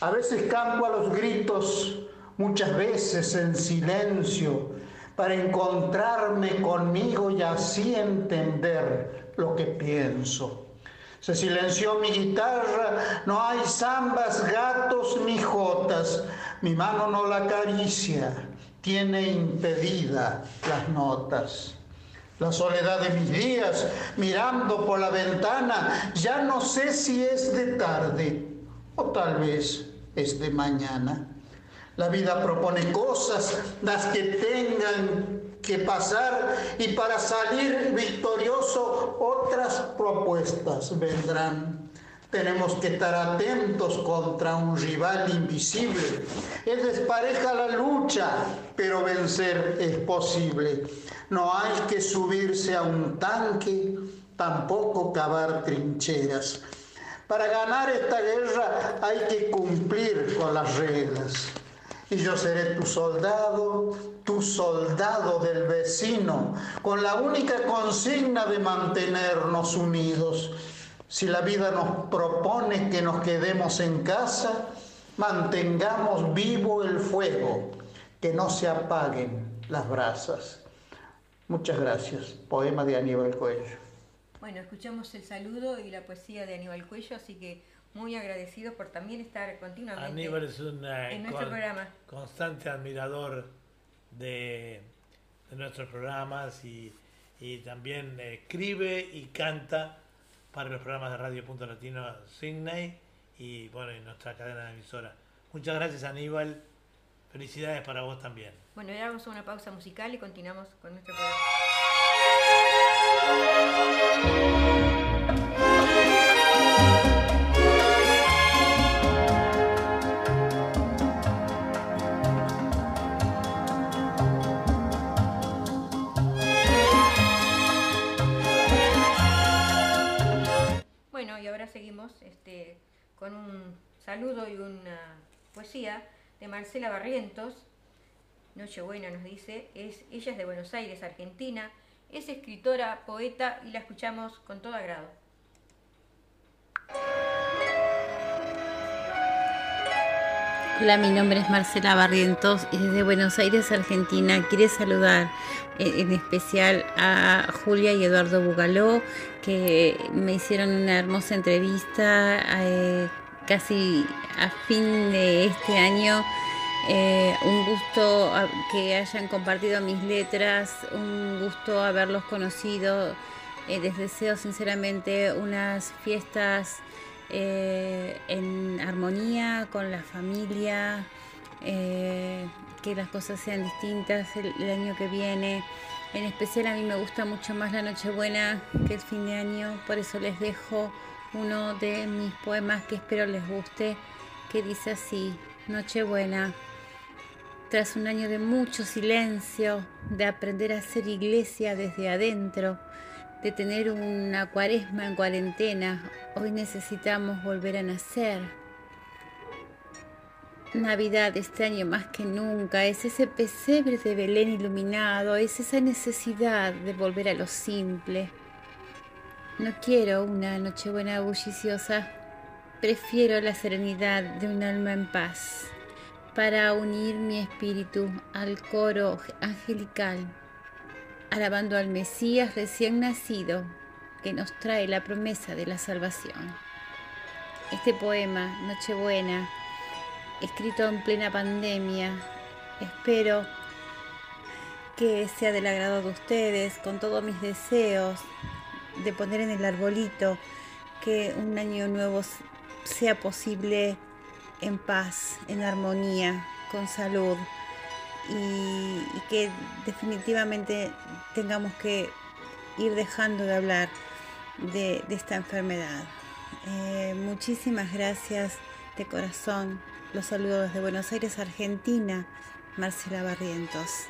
A veces canto a los gritos muchas veces en silencio, para encontrarme conmigo y así entender lo que pienso. Se silenció mi guitarra, no hay zambas, gatos ni jotas, mi mano no la acaricia, tiene impedida las notas. La soledad de mis días, mirando por la ventana, ya no sé si es de tarde o tal vez es de mañana. La vida propone cosas, las que tengan que pasar y para salir victorioso otras propuestas vendrán. Tenemos que estar atentos contra un rival invisible. Es despareja la lucha, pero vencer es posible. No hay que subirse a un tanque, tampoco cavar trincheras. Para ganar esta guerra hay que cumplir con las reglas y yo seré tu soldado, tu soldado del vecino, con la única consigna de mantenernos unidos. Si la vida nos propone que nos quedemos en casa, mantengamos vivo el fuego, que no se apaguen las brasas. Muchas gracias. Poema de Aníbal Cuello. Bueno, escuchamos el saludo y la poesía de Aníbal Cuello, así que muy agradecidos por también estar continuamente Aníbal es un en nuestro programa. constante admirador de, nuestros programas y, también escribe y canta para los programas de Radio Punto Latino Sydney y bueno, en nuestra cadena de emisora. Muchas gracias Aníbal, felicidades para vos también. Bueno, ya vamos a una pausa musical y continuamos con nuestro programa. Seguimos este, con un saludo y una poesía de Marcela Barrientos. Nochebuena nos dice, es, ella es de Buenos Aires, Argentina, es escritora, poeta y la escuchamos con todo agrado. Hola, mi nombre es Marcela Barrientos y desde Buenos Aires, Argentina. Quiero saludar eh, en especial a Julia y Eduardo Bugaló, que me hicieron una hermosa entrevista eh, casi a fin de este año. Eh, un gusto que hayan compartido mis letras, un gusto haberlos conocido. les deseo sinceramente unas fiestas eh, en armonía con la familia, eh, que las cosas sean distintas el, año que viene. En especial a mí me gusta mucho más la Nochebuena que el fin de año, por eso les dejo uno de mis poemas que espero les guste, que dice así, Nochebuena. Tras un año de mucho silencio, de aprender a hacer iglesia desde adentro, de tener una cuaresma en cuarentena, hoy necesitamos volver a nacer. Navidad este año más que nunca es ese pesebre de Belén iluminado, es esa necesidad de volver a lo simple. No quiero una Nochebuena bulliciosa, prefiero la serenidad de un alma en paz para unir mi espíritu al coro angelical alabando al Mesías recién nacido que nos trae la promesa de la salvación. Este poema, Nochebuena, escrito en plena pandemia, espero que sea del agrado de ustedes, con todos mis deseos de poner en el arbolito que un año nuevo sea posible en paz, en armonía, con salud y, que definitivamente tengamos que ir dejando de hablar de, esta enfermedad. Eh, muchísimas gracias de corazón. Los saludos desde Buenos Aires, Argentina, Marcela Barrientos.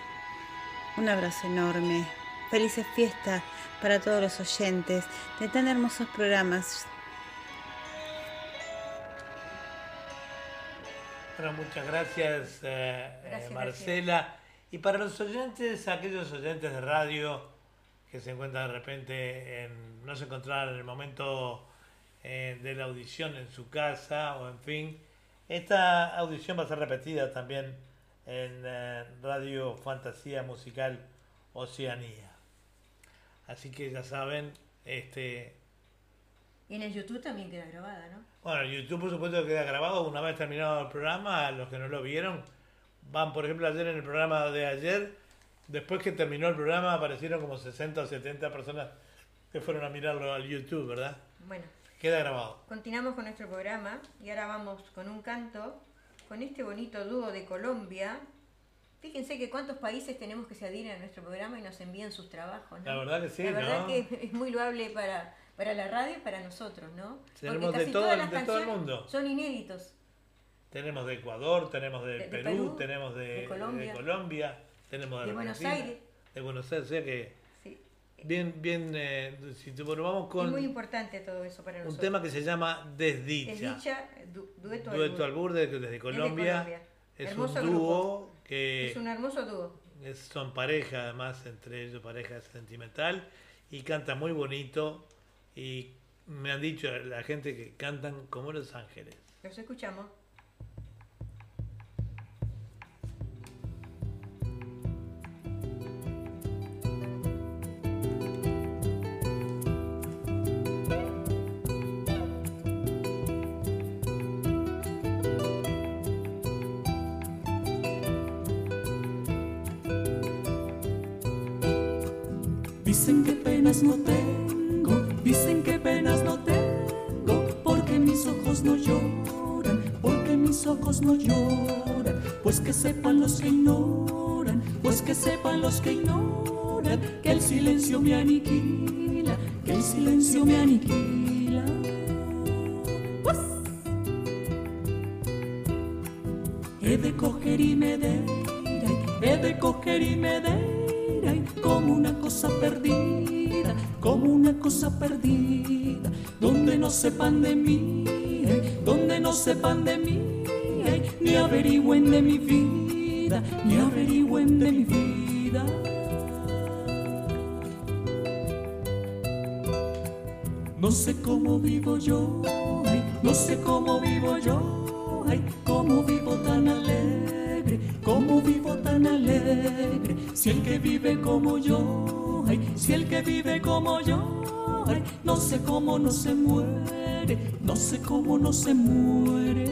Un abrazo enorme. Felices fiestas para todos los oyentes de tan hermosos programas Bueno, muchas gracias, eh, eh, Marcela. Y para los oyentes, aquellos oyentes de radio que se encuentran de repente, en, no se encontraron en el momento eh, de la audición en su casa o en fin, esta audición va a ser repetida también en Radio Fantasía Musical Oceanía. Así que ya saben, este... Y en el YouTube también queda grabada, ¿no? Bueno, YouTube por supuesto queda grabado una vez terminado el programa, los que no lo vieron, van por ejemplo ayer en el programa de ayer, después que terminó el programa aparecieron como 60 o 70 personas que fueron a mirarlo al YouTube, ¿verdad? Bueno. Queda grabado. Continuamos con nuestro programa y ahora vamos con un canto con este bonito dúo de Colombia. Fíjense que cuántos países tenemos que se adhieren a nuestro programa y nos envían sus trabajos. La verdad que sí, La verdad que es muy loable para para la radio y para nosotros, ¿no? Tenemos de, todo, de todo el mundo. Son inéditos. Tenemos de Ecuador, tenemos de, Perú, tenemos de, Colombia. tenemos de, Buenos Aires. De Buenos Aires, o sea que bien, bien, eh, si vamos con... Es muy importante todo eso para nosotros. Un tema que se llama Desdicha. Desdicha, dueto, dueto al burde desde Colombia. Es un dúo que... Es un hermoso dúo. son pareja, además, entre ellos pareja sentimental, y canta muy bonito y me han dicho la gente que cantan como Los Ángeles. Los escuchamos. Dicen que penas no tengo, dicen que penas no tengo, porque mis ojos no lloran, porque mis ojos no lloran, pues que sepan los que ignoran, pues que sepan los que ignoran, que el silencio me aniquila, que el silencio me aniquila. Sepan de mí, ni averigüen de mi vida, ni averigüen de mi vida. No sé cómo vivo yo, no sé cómo se muere.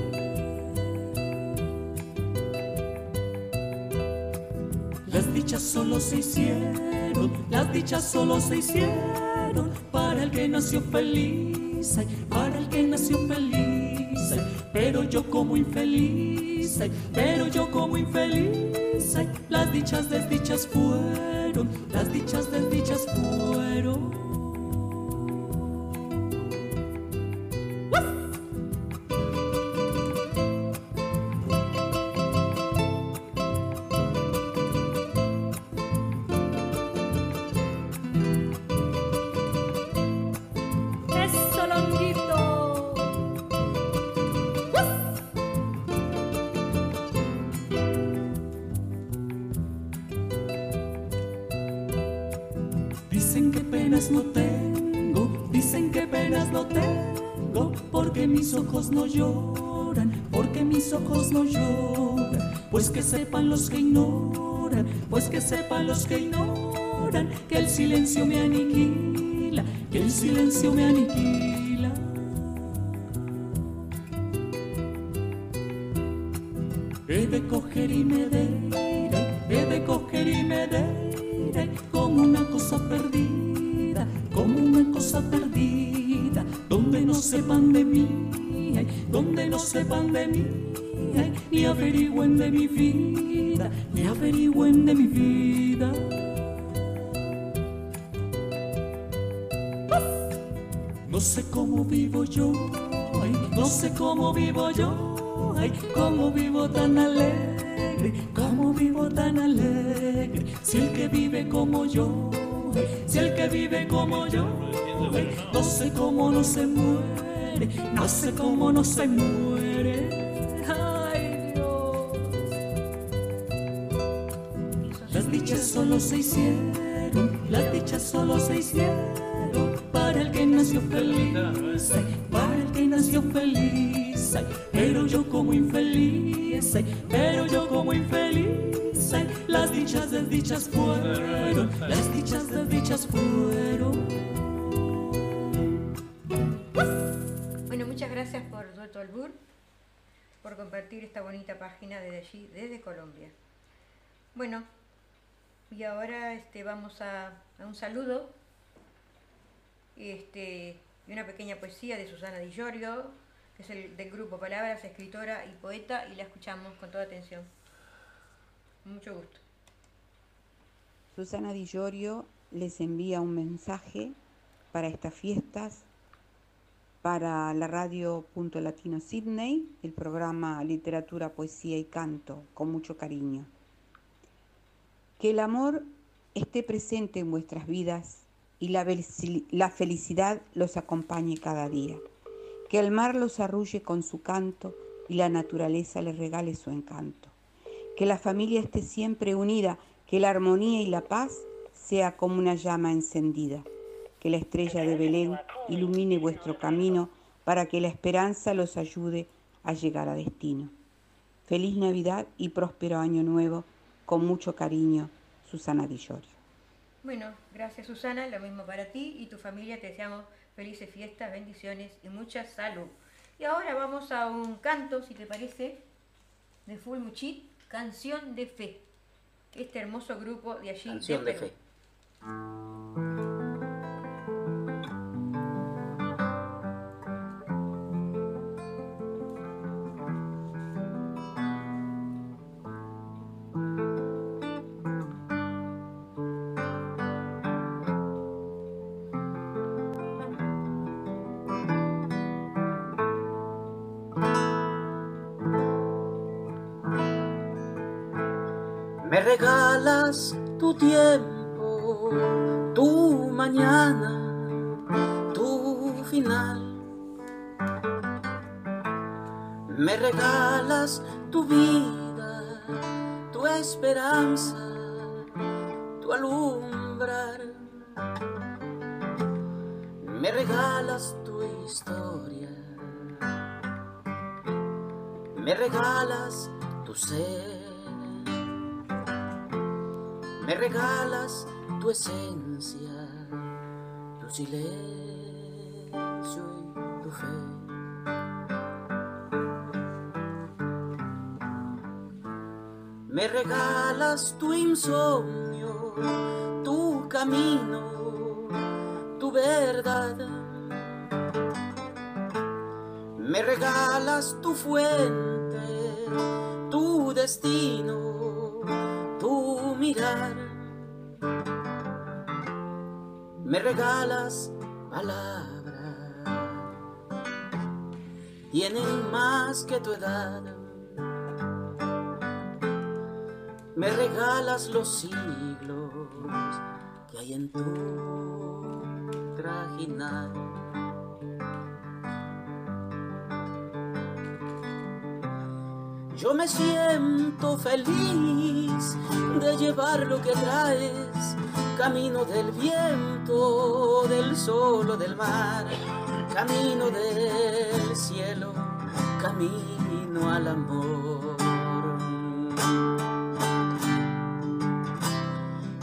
Las dichas solo se hicieron, las dichas solo se hicieron para el que nació feliz, para el que nació feliz, pero yo como infeliz pero yo como infeliz, las dichas desdichas fueron, las dichas no lloran, porque mis ojos no lloran, pues que sepan los que ignoran, pues que sepan los que ignoran, que el silencio me aniquila, que el silencio me aniquila. Ni averigüen de mi vida. No sé cómo vivo yo, no sé cómo vivo yo, ay, cómo vivo tan alegre, cómo vivo tan alegre, si el que vive como yo, si el que vive como yo, no sé cómo no se muere no sé cómo no se muere. Solo se hicieron, las dichas solo se hicieron para el que nació feliz, para el que nació feliz. Pero yo como infeliz, pero yo como infeliz, las dichas desdichas fueron, las dichas desdichas fueron. gracias por Dueto Albur, por compartir esta bonita página desde allí, desde Colombia. Bueno, y ahora este, vamos a, un saludo este, y una pequeña poesía de Susana Di Giorgio, que es el, del grupo Palabras, escritora y poeta, y la escuchamos con toda atención. Mucho gusto. Susana Di Giorgio les envía un mensaje para estas fiestas para la radio Punto Latino Sydney, el programa Literatura, Poesía y Canto, con mucho cariño. Que el amor esté presente en vuestras vidas y la, la felicidad los acompañe cada día. Que el mar los arrulle con su canto y la naturaleza les regale su encanto. Que la familia esté siempre unida, que la armonía y la paz sea como una llama encendida que la estrella de Belén ilumine vuestro camino para que la esperanza los ayude a llegar a destino. Feliz Navidad y próspero Año Nuevo, con mucho cariño, Susana Di Bueno, gracias Susana, lo mismo para ti y tu familia, te deseamos felices fiestas, bendiciones y mucha salud. Y ahora vamos a un canto, si te parece, de Full Muchit, Canción de Fe. Este hermoso grupo de allí. Canción de, Fe. Regalas tu tiempo, tu mañana, tu final. Me regalas tu vida, tu esperanza, tu alumbrar. Me regalas tu historia me regalas tu ser, me regalas tu esencia, tu silencio y tu fe. Me regalas tu insomnio, tu camino, tu verdad me regalas tu fuente, tu destino, Me regalas palabras, tienen más que tu edad. Me regalas los siglos que hay en tu trajinar. Yo me siento feliz de llevar lo que traes, camino del viento, del sol o del mar, camino del cielo, camino al amor.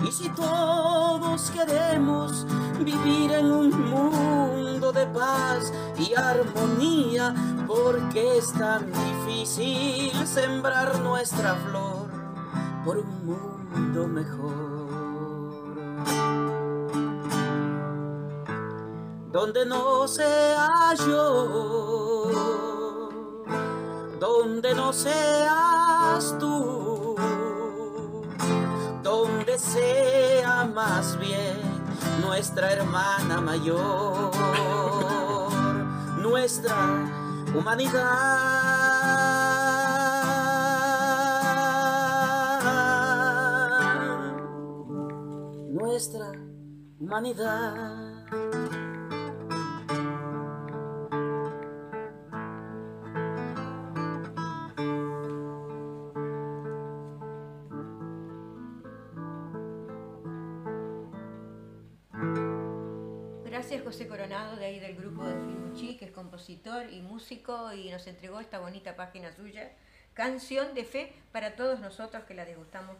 Y si todos queremos vivir en un mundo de paz y armonía, porque es tan difícil sembrar nuestra flor por un mundo mejor. Donde no sea yo, donde no seas tú, donde sea más bien nuestra hermana mayor, nuestra humanidad. Nuestra humanidad. Gracias José Coronado de ahí del grupo de Fimuchi, que es compositor y músico y nos entregó esta bonita página suya, Canción de Fe para todos nosotros que la degustamos.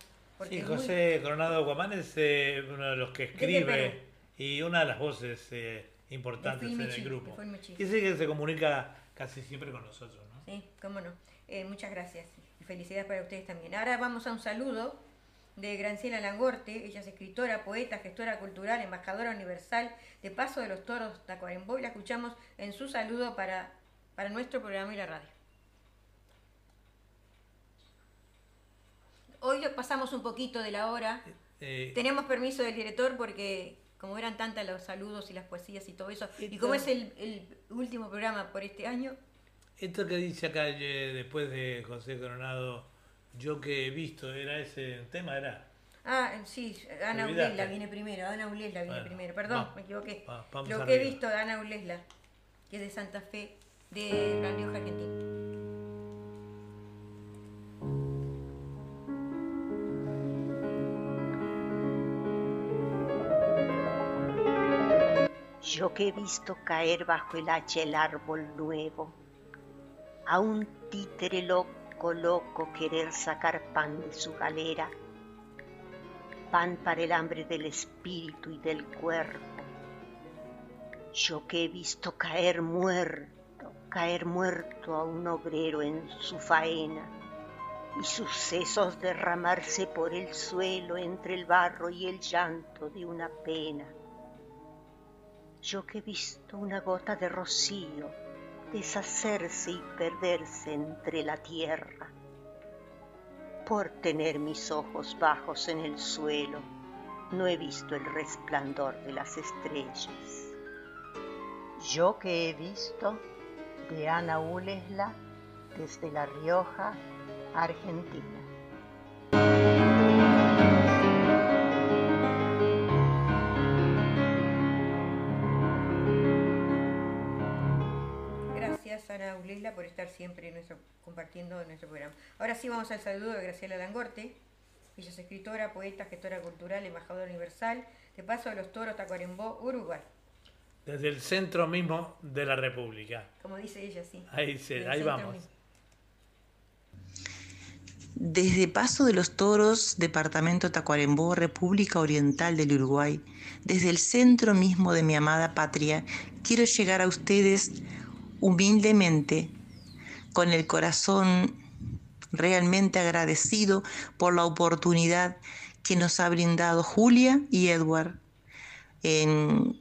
Sí, José Coronado Guamán es eh, uno de los que escribe y una de las voces eh, importantes en el grupo. Y sí que se comunica casi siempre con nosotros, ¿no? Sí, cómo no. Eh, muchas gracias y felicidades para ustedes también. Ahora vamos a un saludo de Granciela Langorte, ella es escritora, poeta, gestora cultural, embajadora universal de Paso de los Toros Tacuarembó y la escuchamos en su saludo para, para nuestro programa y la radio. Hoy pasamos un poquito de la hora. Eh, Tenemos permiso del director porque como eran tantas los saludos y las poesías y todo eso, y como es el, el último programa por este año. Esto que dice acá eh, después de José Coronado yo que he visto, ¿era ese tema? ¿Era? Ah, sí, Ana Ulesla viene primero, Ana Ulesla viene primero, perdón, me equivoqué. Lo que he visto Ana Ulesla, que es de Santa Fe, de La Rioja, Argentina. Yo que he visto caer bajo el hacha el árbol nuevo, a un títere loco loco querer sacar pan de su galera, pan para el hambre del espíritu y del cuerpo. Yo que he visto caer muerto, caer muerto a un obrero en su faena y sus sesos derramarse por el suelo entre el barro y el llanto de una pena. Yo que he visto una gota de rocío deshacerse y perderse entre la tierra. Por tener mis ojos bajos en el suelo, no he visto el resplandor de las estrellas. Yo que he visto de Ana Ulesla desde La Rioja, Argentina. Por estar siempre nuestro, compartiendo nuestro programa. Ahora sí vamos al saludo de Graciela Langorte. Ella es escritora, poeta, gestora cultural, embajadora universal de Paso de los Toros, Tacuarembó, Uruguay. Desde el centro mismo de la República. Como dice ella, sí. Ahí, ahí vamos. Desde Paso de los Toros, Departamento Tacuarembó, República Oriental del Uruguay, desde el centro mismo de mi amada patria, quiero llegar a ustedes humildemente, con el corazón realmente agradecido por la oportunidad que nos ha brindado Julia y Edward en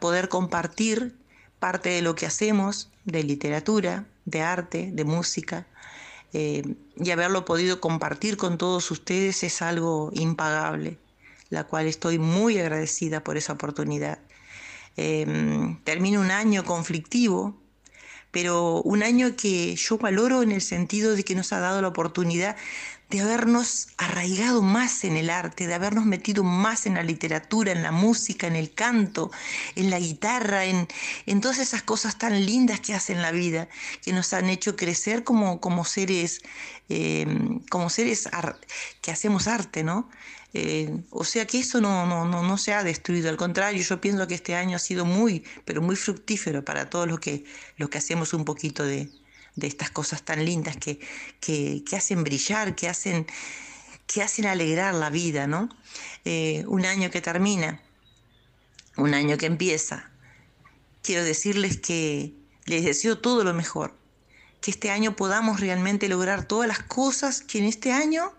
poder compartir parte de lo que hacemos de literatura, de arte, de música, eh, y haberlo podido compartir con todos ustedes es algo impagable, la cual estoy muy agradecida por esa oportunidad. Eh, termino un año conflictivo, pero un año que yo valoro en el sentido de que nos ha dado la oportunidad de habernos arraigado más en el arte, de habernos metido más en la literatura, en la música, en el canto, en la guitarra, en, todas esas cosas tan lindas que hacen la vida, que nos han hecho crecer como, como seres, eh, como seres que hacemos arte, ¿no? Eh, o sea que eso no, no, no, no, se ha destruido, al contrario, yo pienso que este año ha sido muy, pero muy fructífero para todos los que, los que hacemos un poquito de, de estas cosas tan lindas que, que, hacen brillar, que hacen, que hacen alegrar la vida, ¿no? Eh, un año que termina, un año que empieza. Quiero decirles que les deseo todo lo mejor, que este año podamos realmente lograr todas las cosas que en este año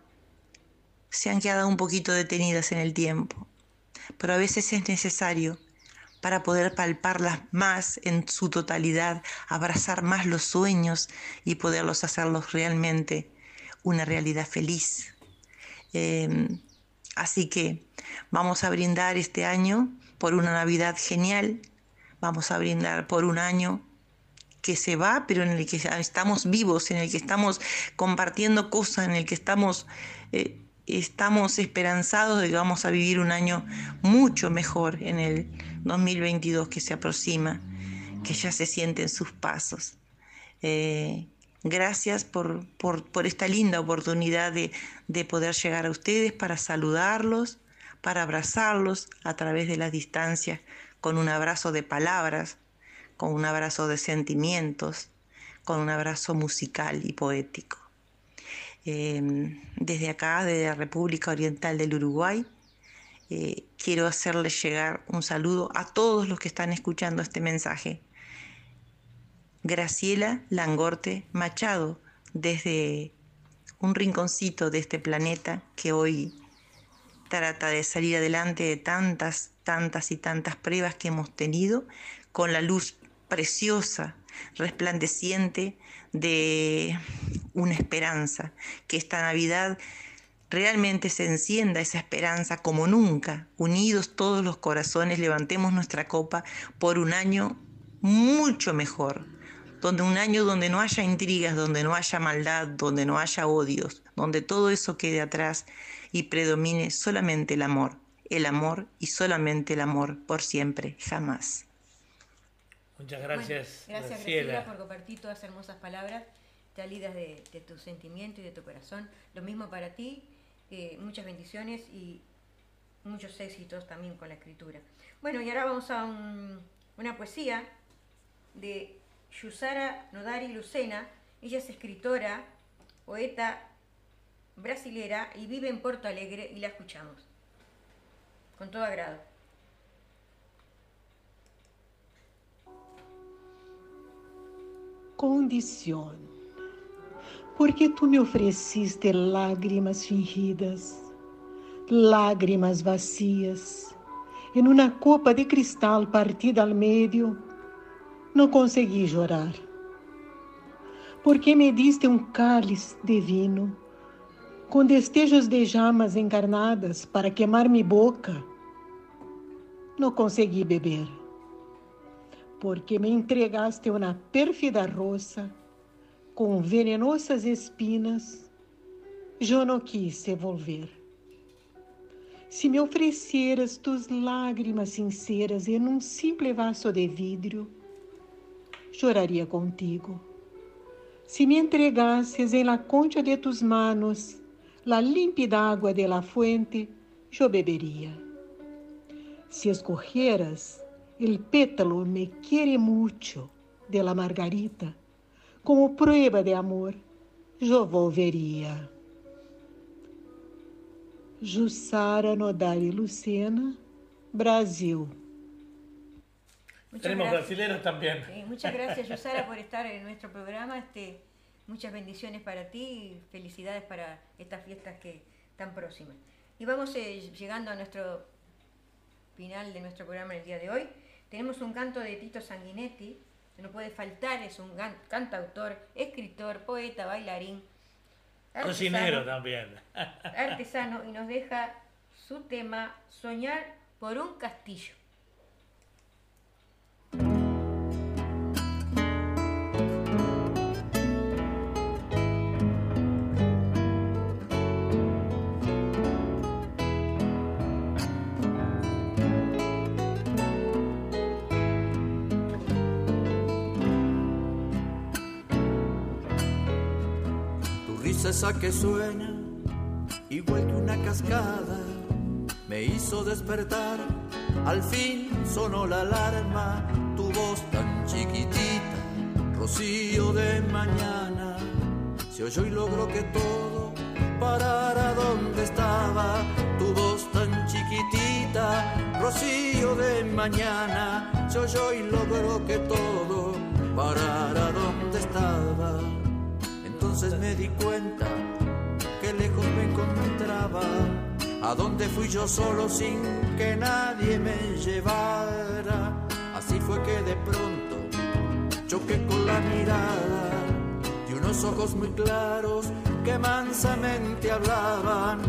se han quedado un poquito detenidas en el tiempo. Pero a veces es necesario para poder palparlas más en su totalidad, abrazar más los sueños y poderlos hacerlos realmente una realidad feliz. Em, así que vamos a brindar este año por una Navidad genial, vamos a brindar por un año que se va, pero en el que estamos vivos, en el que estamos compartiendo cosas, en el que estamos eh, estamos esperanzados de que vamos a vivir un año mucho mejor en el 2022 que se aproxima, que ya se sienten sus pasos. Eh, gracias por, esta linda oportunidad de, de poder llegar a ustedes para saludarlos, para abrazarlos a través de las distancias, con un abrazo de palabras, con un abrazo de sentimientos, con un abrazo musical y poético. Em, desde acá, de la República Oriental del Uruguay, eh, quiero hacerles llegar un saludo a todos los que están escuchando este mensaje. Graciela Langorte Machado, desde un rinconcito de este planeta que hoy trata de salir adelante de tantas, tantas y tantas pruebas que hemos tenido, con la luz preciosa, resplandeciente de una esperanza, que esta Navidad realmente se encienda esa esperanza como nunca, unidos todos los corazones, levantemos nuestra copa por un año mucho mejor, donde un año donde no haya intrigas, donde no haya maldad, donde no haya odios, donde todo eso quede atrás y predomine solamente el amor, el amor y solamente el amor por siempre, jamás. Muchas gracias. gracias Graciela por compartir todas esas hermosas palabras salidas de, de tu sentimiento y de tu corazón. Lo mismo para ti, eh, muchas bendiciones y muchos éxitos también con la escritura. Bueno, y ahora vamos a una poesía de Yusara Nodari Lucena. Ella es escritora, poeta brasilera y vive en Porto Alegre y la escuchamos con todo agrado. Condición. Porque tu me ofereciste lágrimas fingidas, lágrimas vacias, em uma copa de cristal partida ao meio, não consegui chorar. Porque me diste um cálice de vinho, com destejos de chamas encarnadas para queimar minha boca, não consegui beber porque me entregaste uma pérfida roça com venenosas espinas, eu não quis devolver. Se me ofereceras tus lágrimas sinceras em um simples vaso de vidro, choraria contigo. Si me entregasses en la concha de tus manos la límpida agua de la fuente, yo bebería. Si escogieras el pétalo me quiere mucho de la margarita, como prueba de amor, yo volvería. Jussara Nodari Lucena, Brasil. Tenemos brasileños también. muchas gracias, Yusara, por estar en nuestro programa. Este, muchas bendiciones para ti y felicidades para estas fiestas que tan próximas. Y vamos eh, llegando a nuestro final de nuestro programa el día de hoy. Tenemos un canto de Tito Sanguinetti, que no puede faltar, es un cantautor, escritor, poeta, bailarín. Cocinero también. Artesano y nos deja su tema Soñar por un castillo. Esa que suena igual que una cascada me hizo despertar. Al fin sonó la alarma, tu voz tan chiquitita, rocío de mañana. Se oyó y logró que todo parara donde estaba. Tu voz tan chiquitita, rocío de mañana. Se oyó y logró que todo parara donde estaba entonces me di cuenta que lejos me encontraba, a donde fui yo solo sin que nadie me llevara. Así fue que de pronto choqué con la mirada de unos ojos muy claros que mansamente hablaban.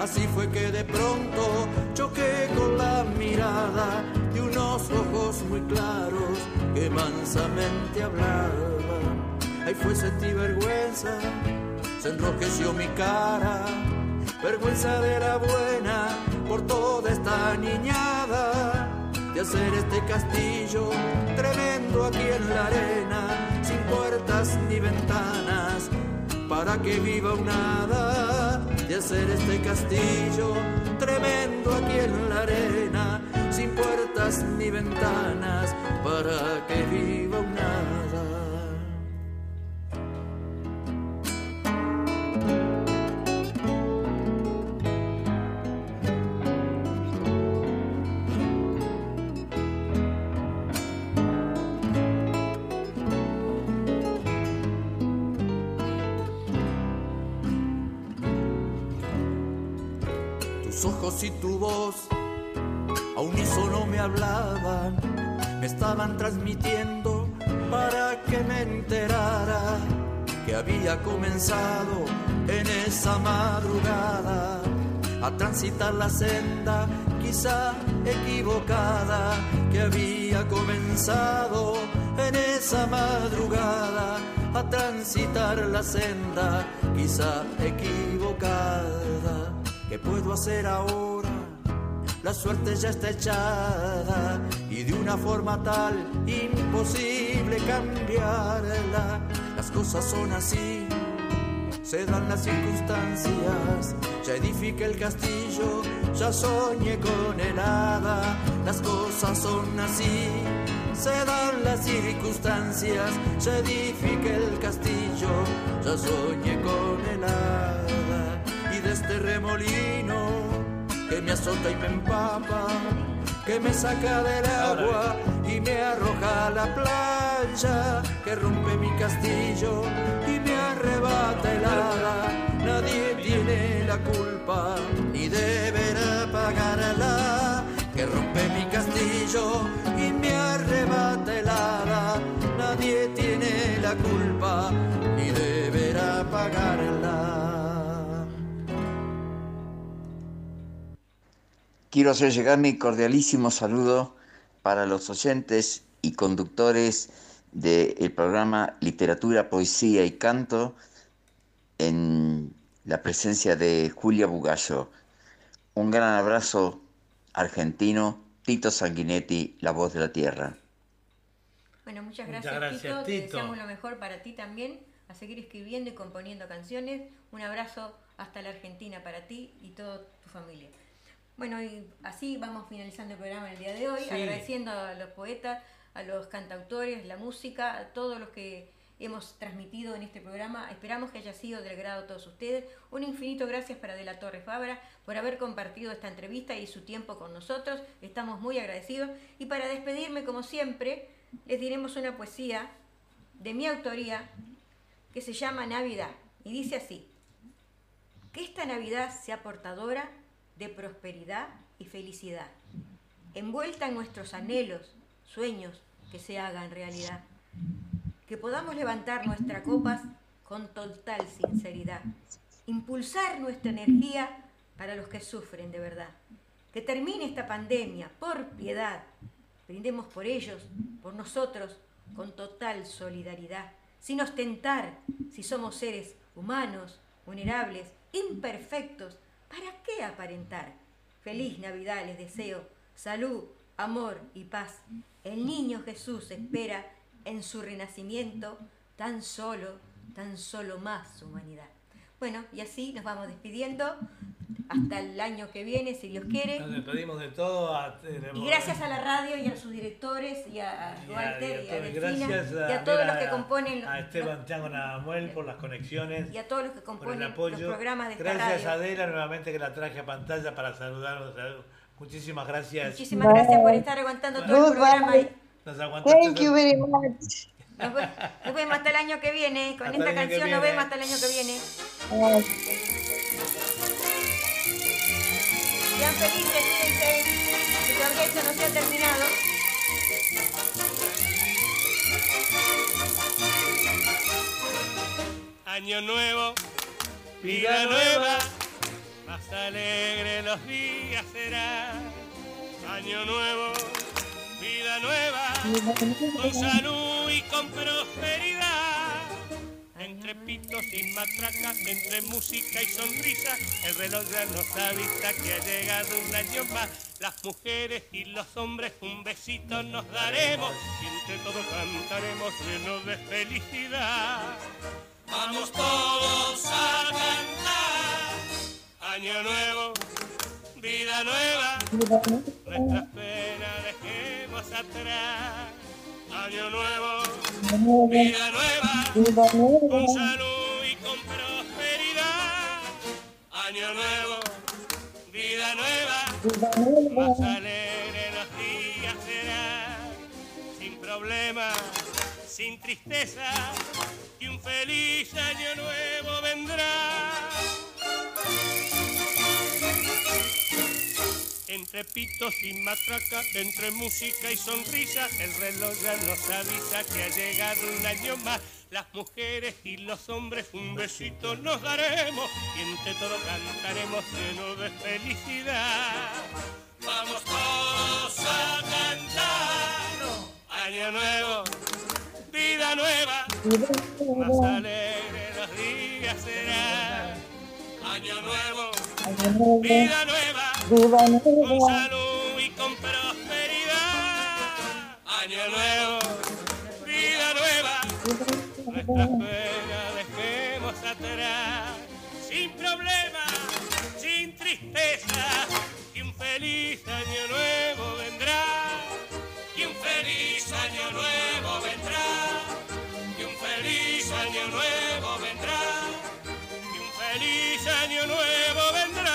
Así fue que de pronto choqué con la mirada de unos ojos muy claros que mansamente hablaban. Ahí fue sentí vergüenza, se enrojeció mi cara, vergüenza de la buena por toda esta niñada, de hacer este castillo tremendo aquí en la arena, sin puertas ni ventanas, para que viva un hada, de hacer este castillo tremendo aquí en la arena, sin puertas ni ventanas, para que viva un hada. Comenzado en esa madrugada a transitar la senda quizá equivocada que había comenzado en esa madrugada a transitar la senda quizá equivocada ¿Qué puedo hacer ahora? La suerte ya está echada y de una forma tal imposible cambiarla. Las cosas son así, se dan las circunstancias. Ya edifique el castillo, ya soñé con el hada. Las cosas son así, se dan las circunstancias. Ya edifique el castillo, ya soñé con el hada de este remolino que me azota y me empapa, que me saca del agua y me arroja a la playa, que rompe mi castillo y me arrebata el hada. Nadie tiene la culpa ni deberá pagarla, que rompe mi castillo y me arrebata el hada. Nadie tiene la culpa ni deberá pagarla. Quiero hacer llegar mi cordialísimo saludo para los oyentes y conductores del programa Literatura, Poesía y Canto en la presencia de Julia Bugallo. Un gran abrazo argentino, Tito Sanguinetti, La Voz de la Tierra. Bueno, muchas gracias, Tito. Te deseamos lo mejor para ti también. a seguir escribiendo y componiendo canciones. Un abrazo hasta la Argentina para ti y toda tu familia. Bueno, y así vamos finalizando el programa el día de hoy, agradeciendo a los poetas, a los cantautores, la música, a todos los que hemos transmitido en este programa. Esperamos que haya sido del grado a todos ustedes. Un infinito gracias para De la Torre Fabra por haber compartido esta entrevista y su tiempo con nosotros. Estamos muy agradecidos. Y para despedirme, como siempre, les diremos una poesía de mi autoría que se llama Navidad. Y dice así, que esta Navidad sea portadora de prosperidad y felicidad, envuelta en nuestros anhelos, sueños que se hagan realidad que podamos levantar nuestras copas con total sinceridad, impulsar nuestra energía para los que sufren de verdad. Que termine esta pandemia, por piedad, brindemos por ellos, por nosotros, con total solidaridad, sin ostentar si somos seres humanos, vulnerables, imperfectos, ¿para qué aparentar? Feliz Navidad les deseo, salud, amor y paz. El niño Jesús espera en su renacimiento tan solo, tan solo más humanidad. Bueno, y así nos vamos despidiendo hasta el año que viene, si Dios quiere. Nos despedimos de todo. y gracias a la radio y a sus directores y a, Walter y a, Delfina y a todos los que componen. A Esteban Chango Namuel por las conexiones. Y a todos los que componen el apoyo. los programas de esta Gracias a Adela nuevamente que la traje a pantalla para saludarnos. Muchísimas gracias. Muchísimas gracias por estar aguantando todo el programa. Thank you very much. Nos, vemos hasta el año que viene. Con esta canción nos vemos hasta el año que viene. Sean felices, cuídense. Que tu orquesta no se ha terminado. Año nuevo, vida nueva, alegre los días será. Año nuevo vida nueva, con salud y con prosperidad. Entre pitos y matracas, entre música y sonrisa, el reloj ya nos avisa que ha llegado un año más. Las mujeres y los hombres un besito nos daremos y entre todos cantaremos llenos de felicidad. Vamos todos a cantar, año nuevo, vida nueva, nuestras penas dejemos atrás. Año nuevo, vida nueva, con salud y con prosperidad. Año nuevo, vida nueva, más alegre los días serán, sin problemas, sin tristeza, y un feliz año nuevo vendrá. Entre pitos y matraca, entre música y sonrisa, el reloj ya nos avisa que ha llegado un año más. Las mujeres y los hombres un besito nos daremos y entre todo cantaremos lleno de felicidad. Vamos todos a cantar. Año nuevo, vida nueva, más alegre. Año nuevo, vida nueva con salud y con prosperidad. Año nuevo, vida nueva, nuestras penas dejemos atrás, sin problemas, sin tristeza, y un feliz año nuevo vendrá, y un feliz año nuevo vendrá, y un feliz año nuevo año nuevo vendrá.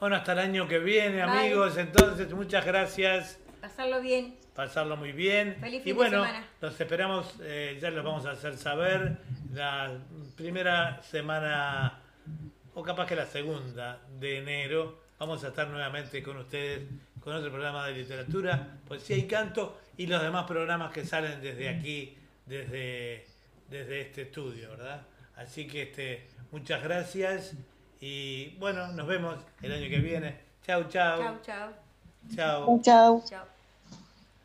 Bueno, hasta el año que viene, amigos. Entonces, muchas gracias. Pasarlo bien. Pasarlo muy bien. Feliz fin y bueno, semana. los esperamos, eh, ya los vamos a hacer saber, la primera semana, o capaz que la segunda de enero, vamos a estar nuevamente con ustedes con otro programa de literatura, poesía y canto y los demás programas que salen desde aquí, desde, desde este estudio, ¿verdad? Así que este, muchas gracias. Y bueno, nos vemos el año que viene. Chau, chau. Chau, chau. Chau. Chau. Chau.